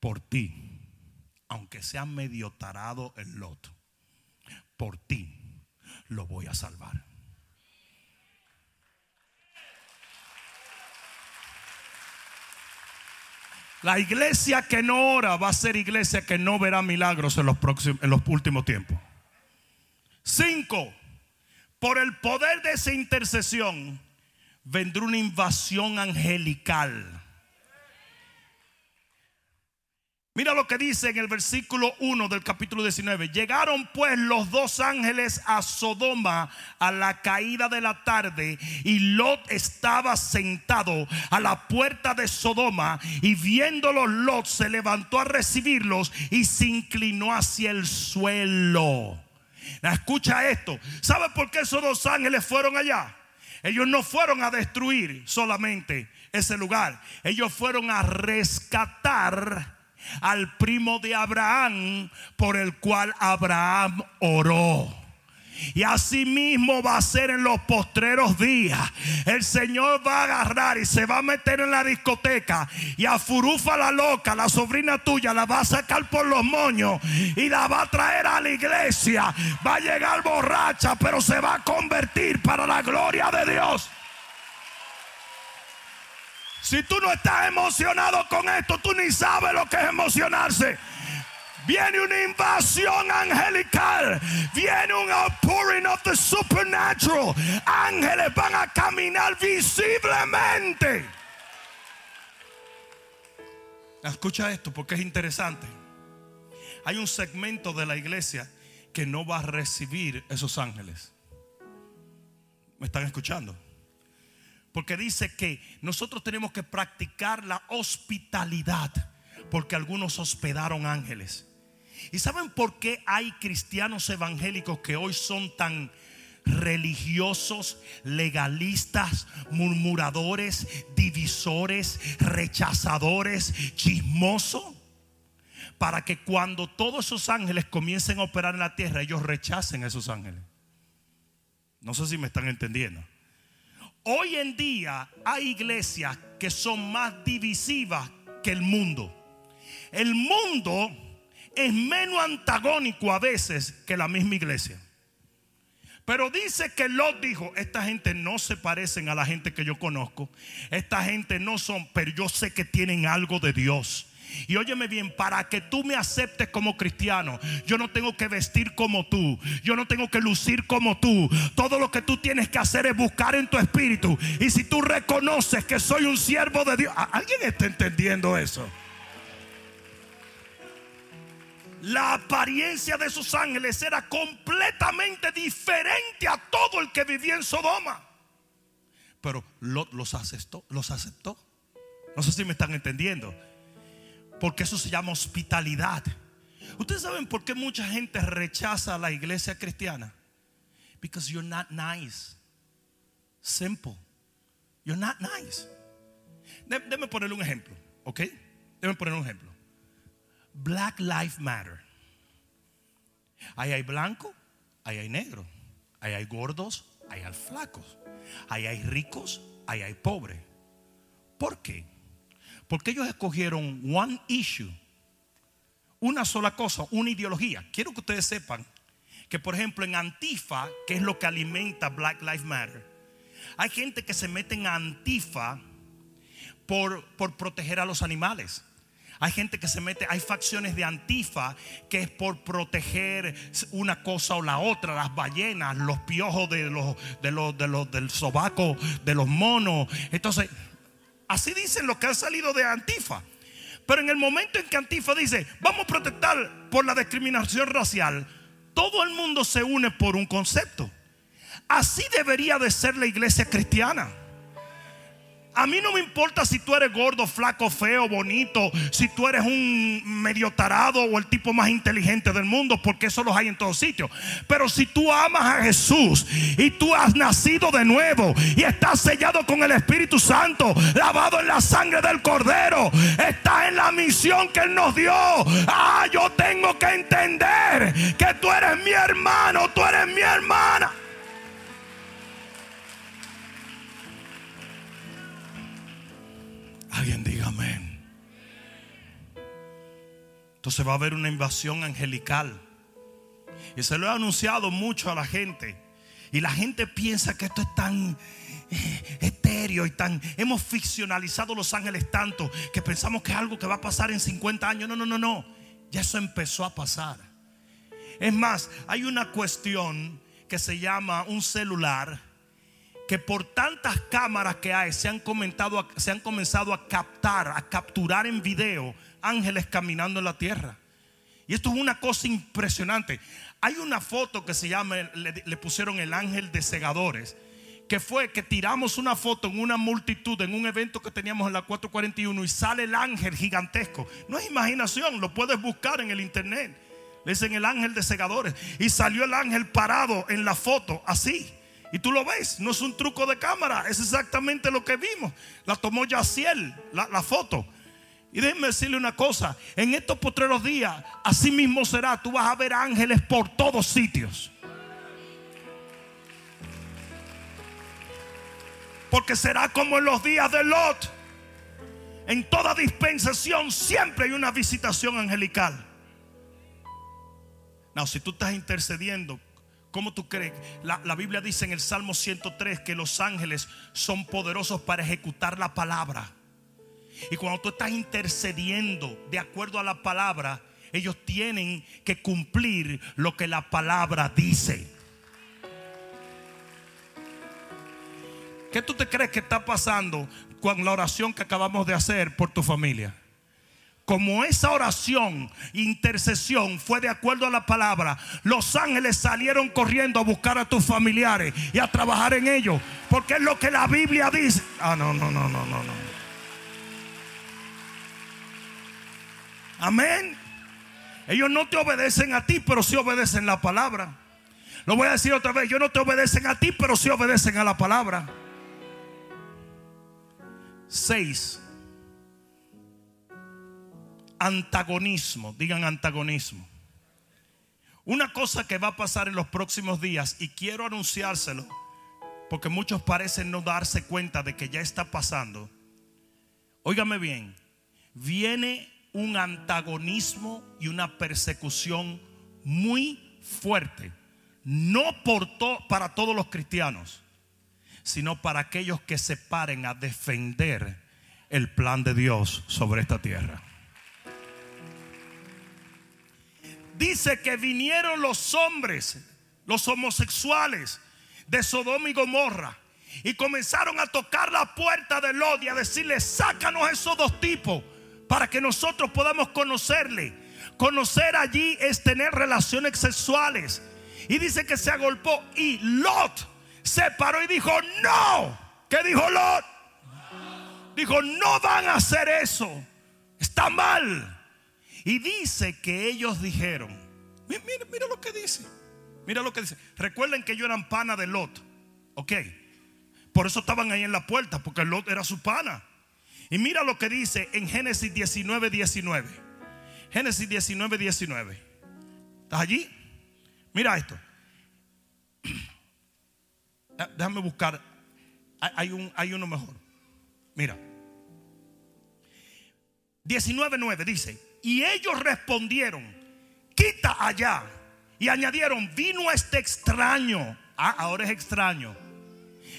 Por ti, aunque sea medio tarado el Lot, por ti lo voy a salvar. La iglesia que no ora va a ser iglesia que no verá milagros en los, próximos, en los últimos tiempos. Cinco, por el poder de esa intercesión vendrá una invasión angelical. Mira lo que dice en el versículo 1 del capítulo 19. Llegaron pues los dos ángeles a Sodoma a la caída de la tarde y Lot estaba sentado a la puerta de Sodoma y viéndolos Lot se levantó a recibirlos y se inclinó hacia el suelo. Escucha esto. ¿Sabe por qué esos dos ángeles fueron allá? Ellos no fueron a destruir solamente ese lugar. Ellos fueron a rescatar al primo de Abraham por el cual Abraham oró. Y así mismo va a ser en los postreros días. El Señor va a agarrar y se va a meter en la discoteca. Y a Furufa la loca, la sobrina tuya, la va a sacar por los moños. Y la va a traer a la iglesia. Va a llegar borracha, pero se va a convertir para la gloria de Dios. Si tú no estás emocionado con esto, tú ni sabes lo que es emocionarse. Viene una invasión angelical. Viene un outpouring of the supernatural. Ángeles van a caminar visiblemente. Escucha esto porque es interesante. Hay un segmento de la iglesia que no va a recibir esos ángeles. ¿Me están escuchando? Porque dice que nosotros tenemos que practicar la hospitalidad. Porque algunos hospedaron ángeles. ¿Y saben por qué hay cristianos evangélicos que hoy son tan religiosos, legalistas, murmuradores, divisores, rechazadores, chismosos? Para que cuando todos esos ángeles comiencen a operar en la tierra, ellos rechacen a esos ángeles. No sé si me están entendiendo. Hoy en día hay iglesias que son más divisivas que el mundo. El mundo es menos antagónico a veces que la misma iglesia. Pero dice que Lot dijo, esta gente no se parecen a la gente que yo conozco. Esta gente no son, pero yo sé que tienen algo de Dios. Y óyeme bien, para que tú me aceptes como cristiano, yo no tengo que vestir como tú, yo no tengo que lucir como tú. Todo lo que tú tienes que hacer es buscar en tu espíritu. Y si tú reconoces que soy un siervo de Dios, ¿alguien está entendiendo eso? La apariencia de esos ángeles era completamente diferente a todo el que vivía en Sodoma. Pero los aceptó, los aceptó. No sé si me están entendiendo. Porque eso se llama hospitalidad. Ustedes saben por qué mucha gente rechaza la iglesia cristiana? Because you're not nice. Simple. You're not nice. Déjame ponerle un ejemplo, ¿ok? Déjame poner un ejemplo. Black Lives Matter. Ahí hay blanco, ahí hay negro, ahí hay gordos, ahí hay flacos, ahí hay ricos, ahí hay pobres. ¿Por qué? Porque ellos escogieron one issue, una sola cosa, una ideología. Quiero que ustedes sepan que, por ejemplo, en Antifa, que es lo que alimenta Black Lives Matter, hay gente que se mete en Antifa por, por proteger a los animales. Hay gente que se mete, hay facciones de Antifa que es por proteger una cosa o la otra, las ballenas, los piojos de los, de los, de los, del sobaco, de los monos. Entonces, Así dicen los que han salido de Antifa. Pero en el momento en que Antifa dice, vamos a protestar por la discriminación racial, todo el mundo se une por un concepto. Así debería de ser la iglesia cristiana. A mí no me importa si tú eres gordo, flaco, feo, bonito, si tú eres un medio tarado o el tipo más inteligente del mundo, porque eso los hay en todos sitios. Pero si tú amas a Jesús y tú has nacido de nuevo y estás sellado con el Espíritu Santo, lavado en la sangre del Cordero, estás en la misión que Él nos dio. Ah, yo tengo que entender que tú eres mi hermano, tú eres mi hermana. Alguien diga amén. Entonces va a haber una invasión angelical. Y se lo he anunciado mucho a la gente. Y la gente piensa que esto es tan eh, etéreo y tan... Hemos ficcionalizado los ángeles tanto que pensamos que es algo que va a pasar en 50 años. No, no, no, no. Ya eso empezó a pasar. Es más, hay una cuestión que se llama un celular que por tantas cámaras que hay se han, se han comenzado a captar, a capturar en video ángeles caminando en la tierra. Y esto es una cosa impresionante. Hay una foto que se llama, le, pusieron el ángel de segadores, que fue que tiramos una foto en una multitud, en un evento que teníamos en la 441 y sale el ángel gigantesco. No es imaginación, lo puedes buscar en el internet. Le dicen el ángel de segadores. Y salió el ángel parado en la foto, así. Y tú lo ves, no es un truco de cámara, es exactamente lo que vimos. La tomó Yaciel, la, foto. Y déjenme decirle una cosa, en estos postreros días, así mismo será, tú vas a ver ángeles por todos sitios. Porque será como en los días de Lot. En toda dispensación siempre hay una visitación angelical. No, si tú estás intercediendo ¿Cómo tú crees? La, Biblia dice en el Salmo 103 que los ángeles son poderosos para ejecutar la palabra. Y cuando tú estás intercediendo de acuerdo a la palabra, ellos tienen que cumplir lo que la palabra dice. ¿Qué tú te crees que está pasando con la oración que acabamos de hacer por tu familia? Como esa oración, intercesión fue de acuerdo a la palabra, los ángeles salieron corriendo a buscar a tus familiares y a trabajar en ellos, porque es lo que la Biblia dice. Ah, no, no, no, no, no, no. Amén. Ellos no te obedecen a ti, pero sí obedecen la palabra. Lo voy a decir otra vez, ellos no te obedecen a ti, pero sí obedecen a la palabra. Seis antagonismo, digan antagonismo. Una cosa que va a pasar en los próximos días y quiero anunciárselo porque muchos parecen no darse cuenta de que ya está pasando. Óigame bien, viene un antagonismo y una persecución muy fuerte, no por para todos los cristianos, sino para aquellos que se paren a defender el plan de Dios sobre esta tierra. Dice que vinieron los hombres, los homosexuales de Sodoma y Gomorra. Y comenzaron a tocar la puerta de Lot y a decirle, sácanos esos dos tipos para que nosotros podamos conocerle. Conocer allí es tener relaciones sexuales. Y dice que se agolpó y Lot se paró y dijo, no. ¿Qué dijo Lot? Dijo, no van a hacer eso. Está mal. Y dice que ellos dijeron, mira, mira, lo que dice, mira lo que dice. Recuerden que ellos eran pana de Lot, ok. Por eso estaban ahí en la puerta, porque Lot era su pana. Y mira lo que dice en Génesis 19, 19. Génesis 19, 19. ¿Estás allí? Mira esto. Déjame buscar. Hay, un, hay uno mejor. Mira. 19.9 dice, y ellos respondieron, quita allá. Y añadieron, vino este extraño. Ah, ahora es extraño.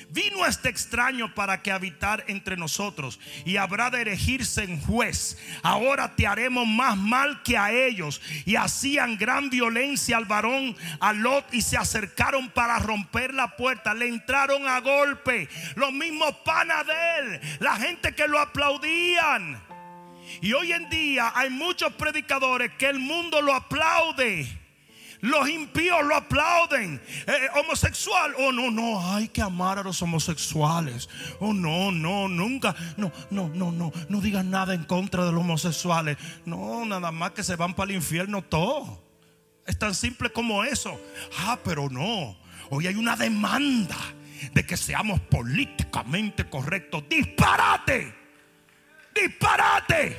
Vino este extraño para que habitar entre nosotros y habrá de erigirse en juez. Ahora te haremos más mal que a ellos. Y hacían gran violencia al varón, a Lot, y se acercaron para romper la puerta. Le entraron a golpe. Los mismos panas la gente que lo aplaudían. Y hoy en día hay muchos predicadores que el mundo lo aplaude. Los impíos lo aplauden. Eh, homosexual. Oh, no, no. Hay que amar a los homosexuales. Oh, no, no, nunca. No, no, no, no. No digan nada en contra de los homosexuales. No, nada más que se van para el infierno todos. Es tan simple como eso. Ah, pero no. Hoy hay una demanda de que seamos políticamente correctos. Disparate. Disparate.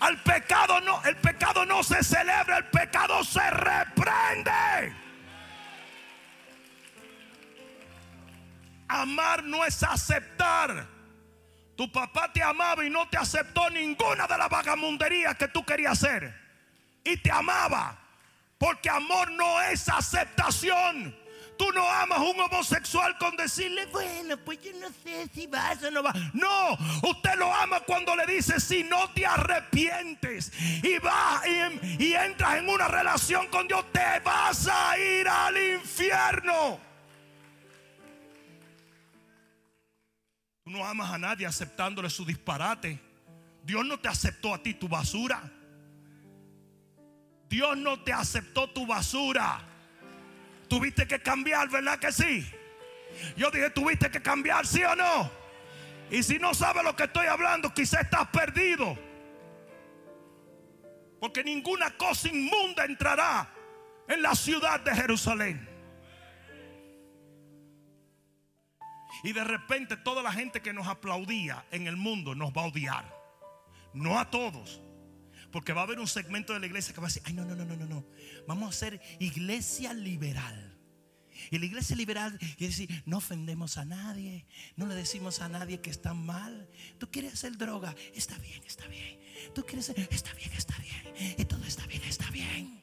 Al pecado no, el pecado no se celebra, el pecado se reprende. Amar no es aceptar. Tu papá te amaba y no te aceptó ninguna de las vagamunderías que tú querías hacer. Y te amaba. Porque amor no es aceptación. Tú no amas a un homosexual con decirle, bueno, pues yo no sé si vas o no vas. No, usted lo ama cuando le dice, si no te arrepientes y vas y, y entras en una relación con Dios, te vas a ir al infierno. Tú no amas a nadie aceptándole su disparate. Dios no te aceptó a ti tu basura. Dios no te aceptó tu basura. Tuviste que cambiar, ¿verdad que sí? Yo dije, tuviste que cambiar, ¿sí o no? Y si no sabes lo que estoy hablando, quizás estás perdido. Porque ninguna cosa inmunda entrará en la ciudad de Jerusalén. Y de repente toda la gente que nos aplaudía en el mundo nos va a odiar. No a todos. Porque va a haber un segmento de la iglesia que va a decir, ay, no, no, no, no, no, no. Vamos a ser iglesia liberal. Y la iglesia liberal quiere decir, no ofendemos a nadie, no le decimos a nadie que está mal. Tú quieres hacer droga, está bien, está bien. Tú quieres ser, está bien, está bien. Y todo está bien, está bien.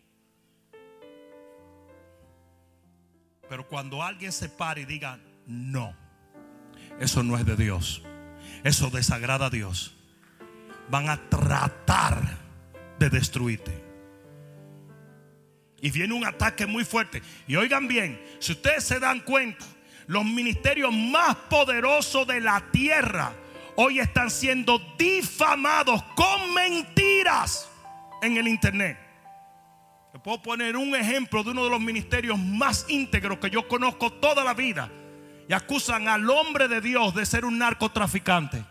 Pero cuando alguien se pare y diga, no, eso no es de Dios, eso desagrada a Dios, van a tratar de destruirte. Y viene un ataque muy fuerte. Y oigan bien, si ustedes se dan cuenta, los ministerios más poderosos de la tierra hoy están siendo difamados con mentiras en el internet. Te puedo poner un ejemplo de uno de los ministerios más íntegros que yo conozco toda la vida. Y acusan al hombre de Dios de ser un narcotraficante.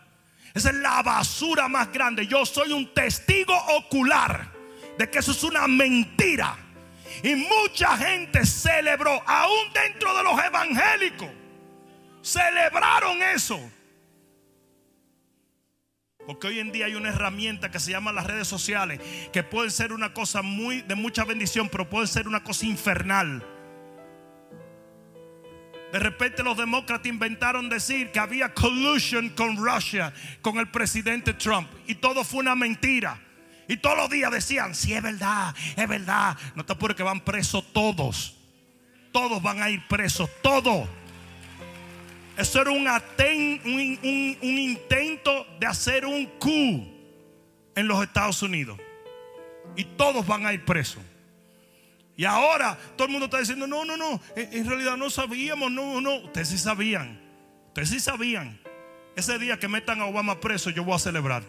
Esa es la basura más grande. Yo soy un testigo ocular de que eso es una mentira. Y mucha gente celebró, aún dentro de los evangélicos, celebraron eso. Porque hoy en día hay una herramienta que se llama las redes sociales, que puede ser una cosa muy de mucha bendición, pero puede ser una cosa infernal. De repente los demócratas inventaron decir que había collusion con Rusia, con el presidente Trump. Y todo fue una mentira. Y todos los días decían, si sí, es verdad, es verdad. No te apures que van presos todos. Todos van a ir presos, todos. Eso era un, un, un, intento de hacer un coup en los Estados Unidos. Y todos van a ir presos. Y ahora todo el mundo está diciendo, no, no, no, en realidad no sabíamos, no, no, ustedes sí sabían, ustedes sí sabían. Ese día que metan a Obama preso, yo voy a celebrar.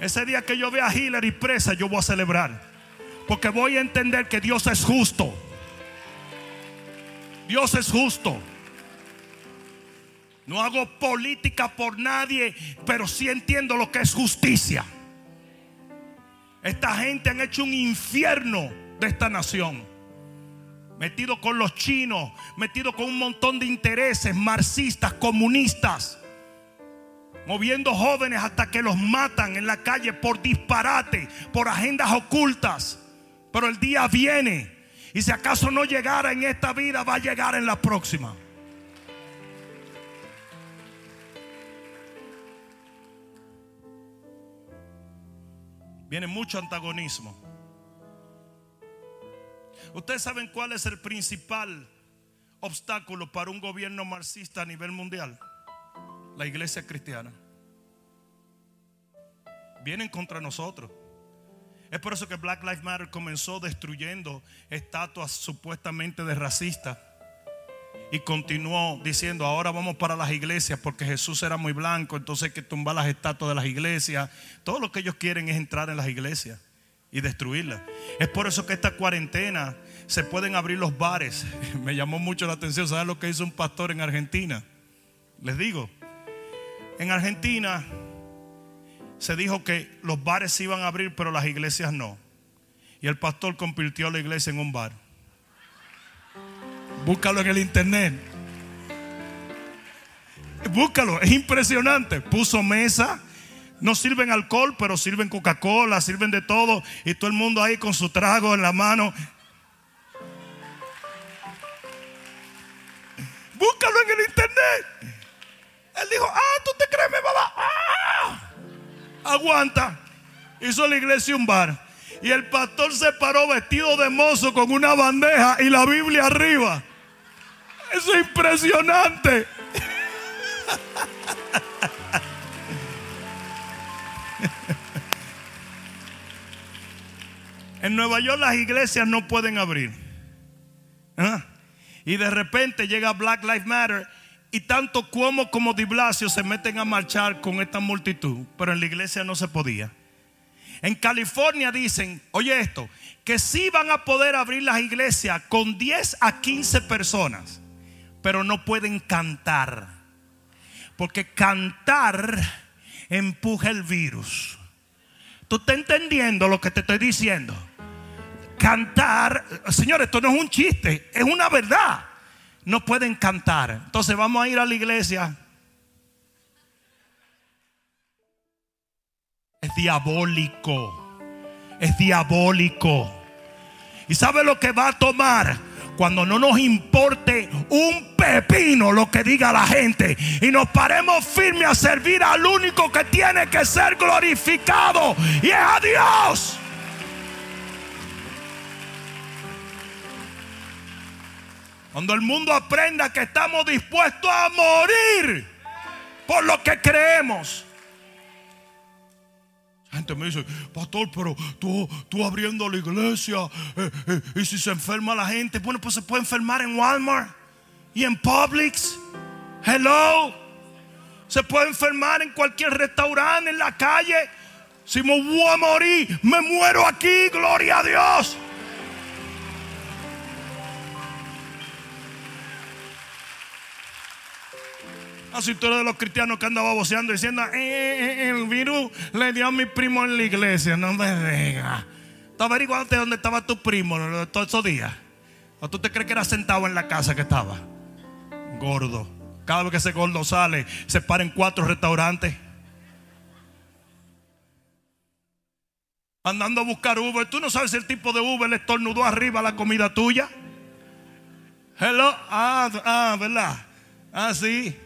Ese día que yo vea a Hillary presa, yo voy a celebrar. Porque voy a entender que Dios es justo. Dios es justo. No hago política por nadie, pero sí entiendo lo que es justicia. Esta gente han hecho un infierno de esta nación. Metido con los chinos, metido con un montón de intereses marxistas, comunistas. Moviendo jóvenes hasta que los matan en la calle por disparate, por agendas ocultas. Pero el día viene. Y si acaso no llegara en esta vida, va a llegar en la próxima. Viene mucho antagonismo. Ustedes saben cuál es el principal obstáculo para un gobierno marxista a nivel mundial. La iglesia cristiana. Vienen contra nosotros. Es por eso que Black Lives Matter comenzó destruyendo estatuas supuestamente de racistas y continuó diciendo, ahora vamos para las iglesias porque Jesús era muy blanco, entonces hay que tumbar las estatuas de las iglesias. Todo lo que ellos quieren es entrar en las iglesias. y destruirla. Es por eso que esta cuarentena se pueden abrir los bares. Me llamó mucho la atención, ¿saben lo que hizo un pastor en Argentina? Les digo, en Argentina se dijo que los bares se iban a abrir, pero las iglesias no. Y el pastor convirtió la iglesia en un bar. Búscalo en el internet. Búscalo, es impresionante. Puso mesa, no sirven alcohol, pero sirven Coca-Cola, sirven de todo. Y todo el mundo ahí con su trago en la mano. Búscalo en el internet. Él dijo, ah, ¿tú te crees, me va ¡Ah! Aguanta. Hizo la iglesia un bar. Y el pastor se paró vestido de mozo con una bandeja y la Biblia arriba. Es impresionante. En Nueva York las iglesias no pueden abrir. ¿Ah? Y de repente llega Black Lives Matter y tanto Cuomo como Di Blasio se meten a marchar con esta multitud, pero en la iglesia no se podía. En California dicen, oye esto, que sí van a poder abrir las iglesias con 10 a 15 personas, pero no pueden cantar. Porque cantar empuja el virus. ¿Tú estás entendiendo lo que te estoy diciendo? Cantar, señores, esto no es un chiste, es una verdad. No pueden cantar. Entonces vamos a ir a la iglesia. Es diabólico. Es diabólico. ¿Y sabe lo que va a tomar? Cuando no nos importe un pepino lo que diga la gente y nos paremos firmes a servir al único que tiene que ser glorificado y es a Dios. Cuando el mundo aprenda que estamos dispuestos a morir por lo que creemos. Gente me dice, pastor, pero tú, tú abriendo la iglesia eh, eh, y si se enferma la gente, bueno, pues se puede enfermar en Walmart y en Publix. Hello. Se puede enfermar en cualquier restaurante, en la calle. Si me voy a morir, me muero aquí, gloria a Dios. Así tú eres de los cristianos que andaba voceando diciendo, eh, eh, eh, el virus le dio a mi primo en la iglesia. No me digas. ¿Tú averiguaste dónde estaba tu primo todos esos días? ¿O tú te crees que era sentado en la casa que estaba? Gordo. Cada vez que ese gordo sale, se para en cuatro restaurantes. Andando a buscar Uber. Tú no sabes si el tipo de Uber le estornudó arriba la comida tuya. Hello. Ah, ah, ¿verdad? Ah, sí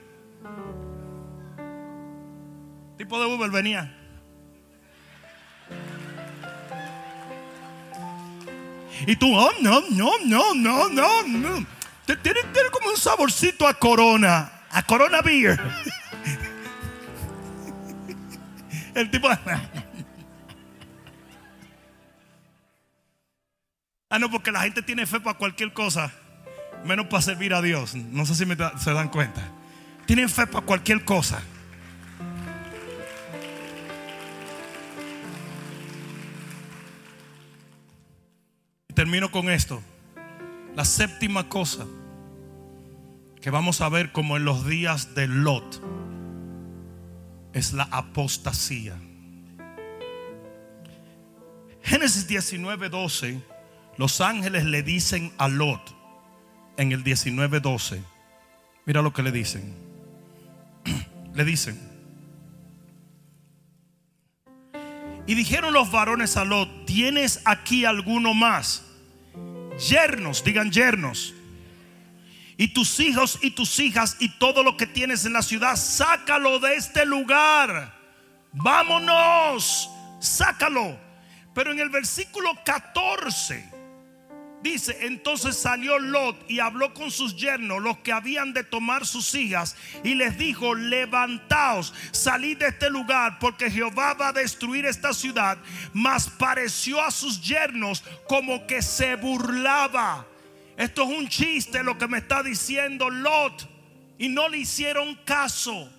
tipo de Uber venía. Y tú, oh, no, no, no, no, no, no. Tiene, como un saborcito a corona, a corona beer. El tipo Ah, no, porque la gente tiene fe para cualquier cosa, menos para servir a Dios. No sé si se dan cuenta. Tienen fe para cualquier cosa. Termino con esto. La séptima cosa que vamos a ver como en los días de Lot es la apostasía. Génesis 19:12, los ángeles le dicen a Lot en el 19:12, mira lo que le dicen. le dicen, y dijeron los varones a Lot, ¿tienes aquí alguno más? Yernos, digan yernos. Y tus hijos y tus hijas y todo lo que tienes en la ciudad, sácalo de este lugar. Vámonos, sácalo. Pero en el versículo 14 Dice, entonces salió Lot y habló con sus yernos, los que habían de tomar sus hijas, y les dijo, levantaos, salid de este lugar, porque Jehová va a destruir esta ciudad. Mas pareció a sus yernos como que se burlaba. Esto es un chiste lo que me está diciendo Lot. Y no le hicieron caso.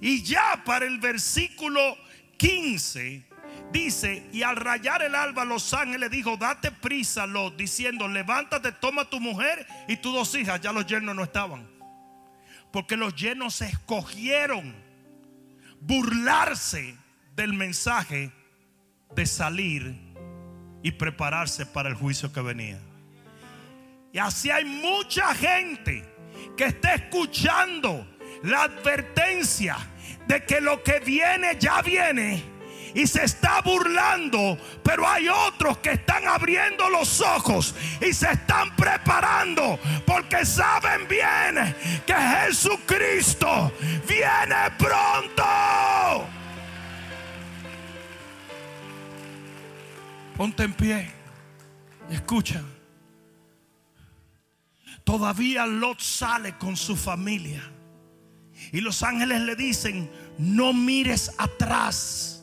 Y ya para el versículo 15 dice, y al rayar el alba los ángeles dijo, date prisa, Lot, diciendo, levántate, toma tu mujer y tus dos hijas. Ya los yernos no estaban. Porque los yernos escogieron burlarse del mensaje de salir y prepararse para el juicio que venía. Y así hay mucha gente que está escuchando la advertencia de que lo que viene ya viene y se está burlando, pero hay otros que están abriendo los ojos y se están preparando porque saben bien que Jesucristo viene pronto. Ponte en pie escucha. Todavía Lot sale con su familia. Y los ángeles le dicen, no mires atrás.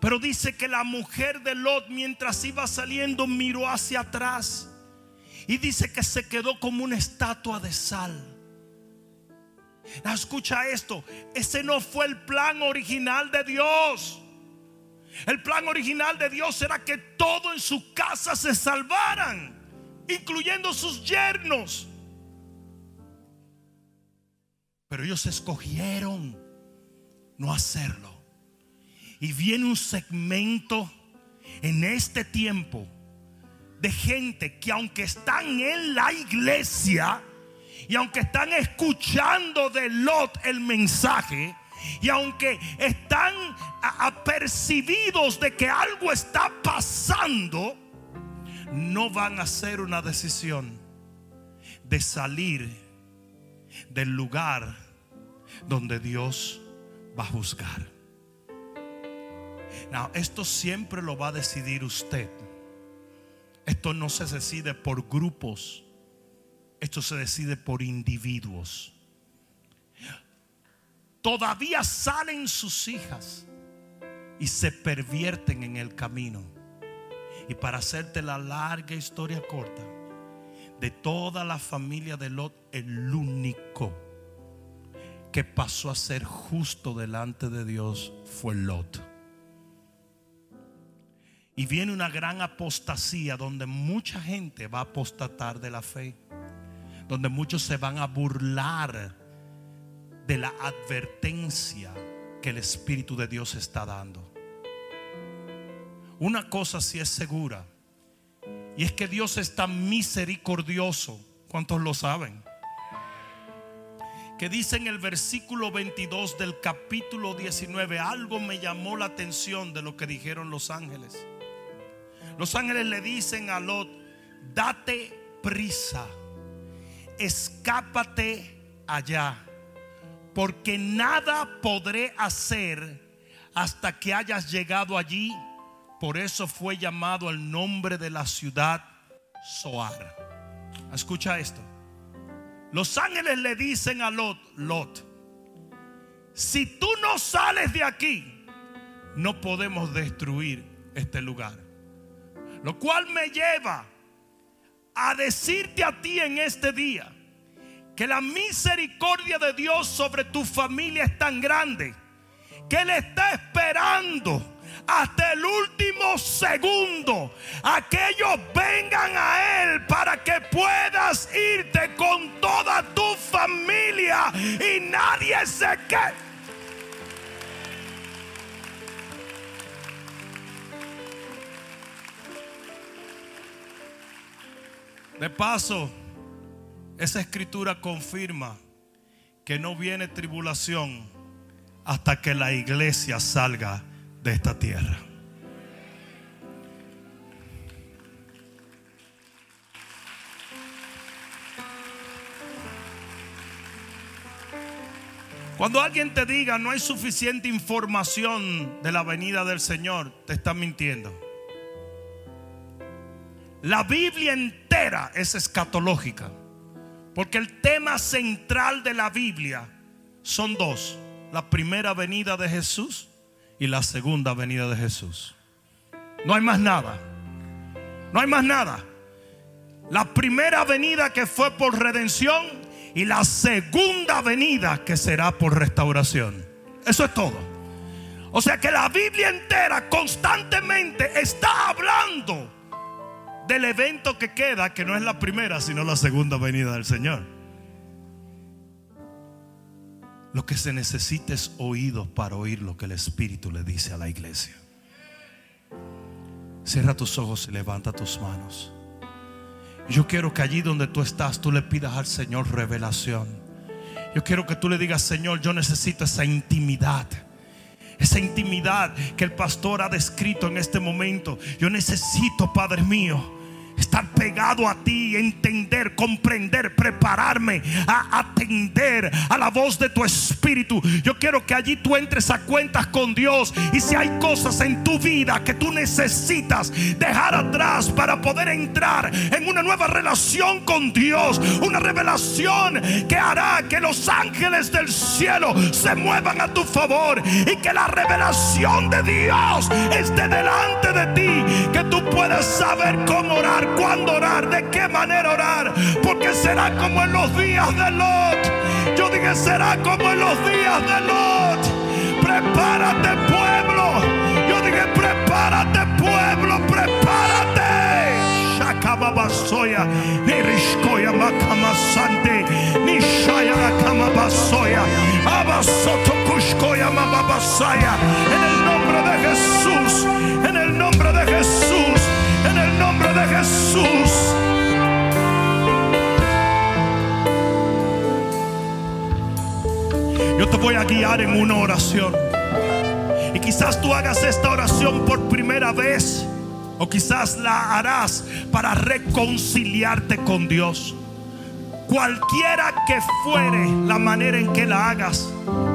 Pero dice que la mujer de Lot mientras iba saliendo miró hacia atrás. Y dice que se quedó como una estatua de sal. Escucha esto, ese no fue el plan original de Dios. El plan original de Dios era que todo en su casa se salvaran, incluyendo sus yernos. Pero ellos escogieron no hacerlo. Y viene un segmento en este tiempo de gente que aunque están en la iglesia y aunque están escuchando de Lot el mensaje, y aunque están apercibidos de que algo está pasando, no van a hacer una decisión de salir del lugar donde Dios va a juzgar. Esto siempre lo va a decidir usted. Esto no se decide por grupos. Esto se decide por individuos todavía salen sus hijas y se pervierten en el camino. Y para hacerte la larga historia corta, de toda la familia de Lot, el único que pasó a ser justo delante de Dios fue Lot. Y viene una gran apostasía donde mucha gente va a apostatar de la fe, donde muchos se van a burlar de la advertencia que el Espíritu de Dios está dando. Una cosa sí es segura, y es que Dios está misericordioso. ¿Cuántos lo saben? Que dice en el versículo 22 del capítulo 19, algo me llamó la atención de lo que dijeron los ángeles. Los ángeles le dicen a Lot, date prisa, escápate allá porque nada podré hacer hasta que hayas llegado allí. Por eso fue llamado el nombre de la ciudad Soar. Escucha esto. Los ángeles le dicen a Lot, Lot, si tú no sales de aquí, no podemos destruir este lugar. Lo cual me lleva a decirte a ti en este día, que la misericordia de Dios sobre tu familia es tan grande que Él está esperando hasta el último segundo a que ellos vengan a Él para que puedas irte con toda tu familia y nadie se quede. De paso, esa escritura confirma que no viene tribulación hasta que la iglesia salga de esta tierra. Cuando alguien te diga no hay suficiente información de la venida del Señor, te está mintiendo. La Biblia entera es escatológica. Porque el tema central de la Biblia son dos. La primera venida de Jesús y la segunda venida de Jesús. No hay más nada. No hay más nada. La primera venida que fue por redención y la segunda venida que será por restauración. Eso es todo. O sea que la Biblia entera constantemente está hablando del evento que queda, que no es la primera, sino la segunda venida del Señor. Lo que se necesita es oídos para oír lo que el Espíritu le dice a la iglesia. Cierra tus ojos y levanta tus manos. Yo quiero que allí donde tú estás, tú le pidas al Señor revelación. Yo quiero que tú le digas, Señor, yo necesito esa intimidad. Esa intimidad que el pastor ha descrito en este momento. Yo necesito, Padre mío estar pegado a ti, entender, comprender, prepararme a atender a la voz de tu espíritu. Yo quiero que allí tú entres a cuentas con Dios y si hay cosas en tu vida que tú necesitas dejar atrás para poder entrar en una nueva relación con Dios, una revelación que hará que los ángeles del cielo se muevan a tu favor y que la revelación de Dios esté delante de ti, que tú puedas saber cómo orar cuándo orar, de qué manera orar, porque será como en los días de Lot. Yo dije, será como en los días de Lot. Prepárate, pueblo. Yo dije, prepárate, pueblo, prepárate. Shakababasoya, ni Rishkoya Makamasante, ni Shaya Kamabasoya, Abasoto Kushkoya Mababasaya. En el nombre de Jesús, te voy a guiar en una oración. Y quizás tú hagas esta oración por primera vez. O quizás la harás para reconciliarte con Dios. Cualquiera que fuere la manera en que la hagas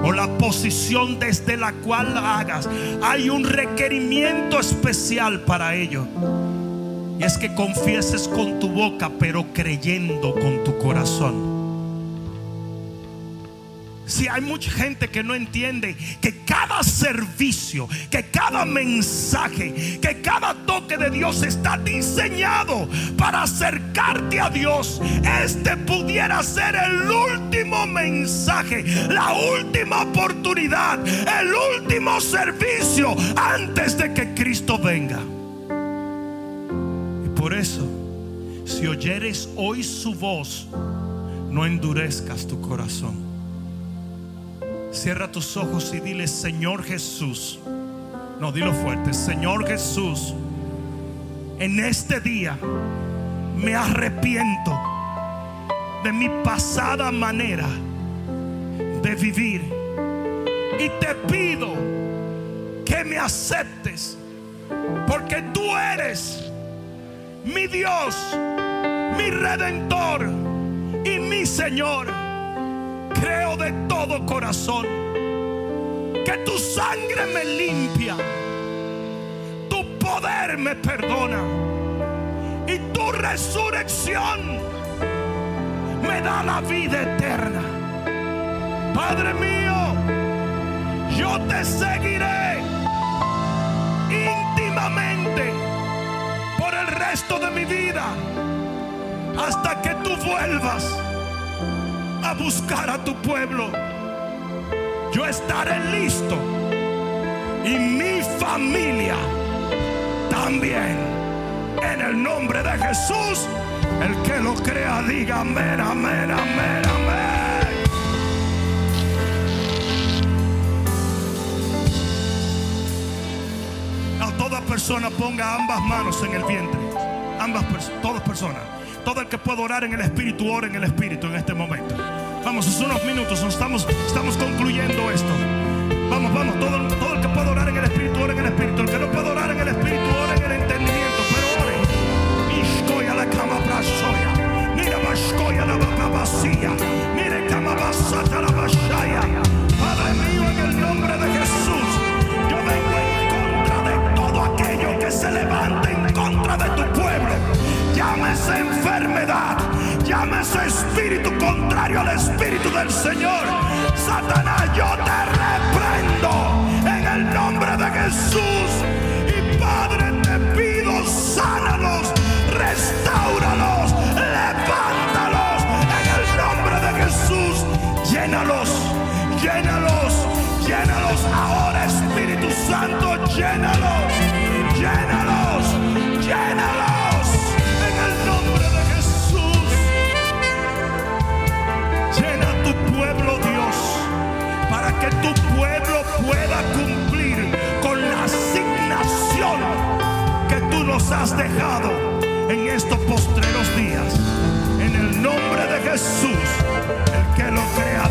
o la posición desde la cual la hagas, hay un requerimiento especial para ello. Y es que confieses con tu boca, pero creyendo con tu corazón. Si hay mucha gente que no entiende que cada servicio, que cada mensaje, que cada toque de Dios está diseñado para acercarte a Dios, este pudiera ser el último mensaje, la última oportunidad, el último servicio antes de que Cristo venga. Por eso, si oyeres hoy su voz, no endurezcas tu corazón. Cierra tus ojos y dile, Señor Jesús. No, dilo fuerte, Señor Jesús. En este día me arrepiento de mi pasada manera de vivir. Y te pido que me aceptes. Porque tú eres mi Dios, mi redentor y mi Señor. Creo de todo corazón que tu sangre me limpia, tu poder me perdona y tu resurrección me da la vida eterna. Padre mío, yo te seguiré íntimamente resto de mi vida hasta que tú vuelvas a buscar a tu pueblo. Yo estaré listo y mi familia también. En el nombre de Jesús, el que lo crea diga amén, amén, amén, amén. A toda persona ponga ambas manos en el vientre ambas personas, todas personas. Todo el que pueda orar en el Espíritu, ora en el Espíritu en este momento. Vamos, es unos minutos, estamos, estamos concluyendo esto. Vamos, vamos, todo, todo el que pueda orar en el Espíritu, ora en el Espíritu. El que no pueda orar en el Espíritu, ora en el entendimiento, dejado en estos postreros días. En el nombre de Jesús, el que lo crea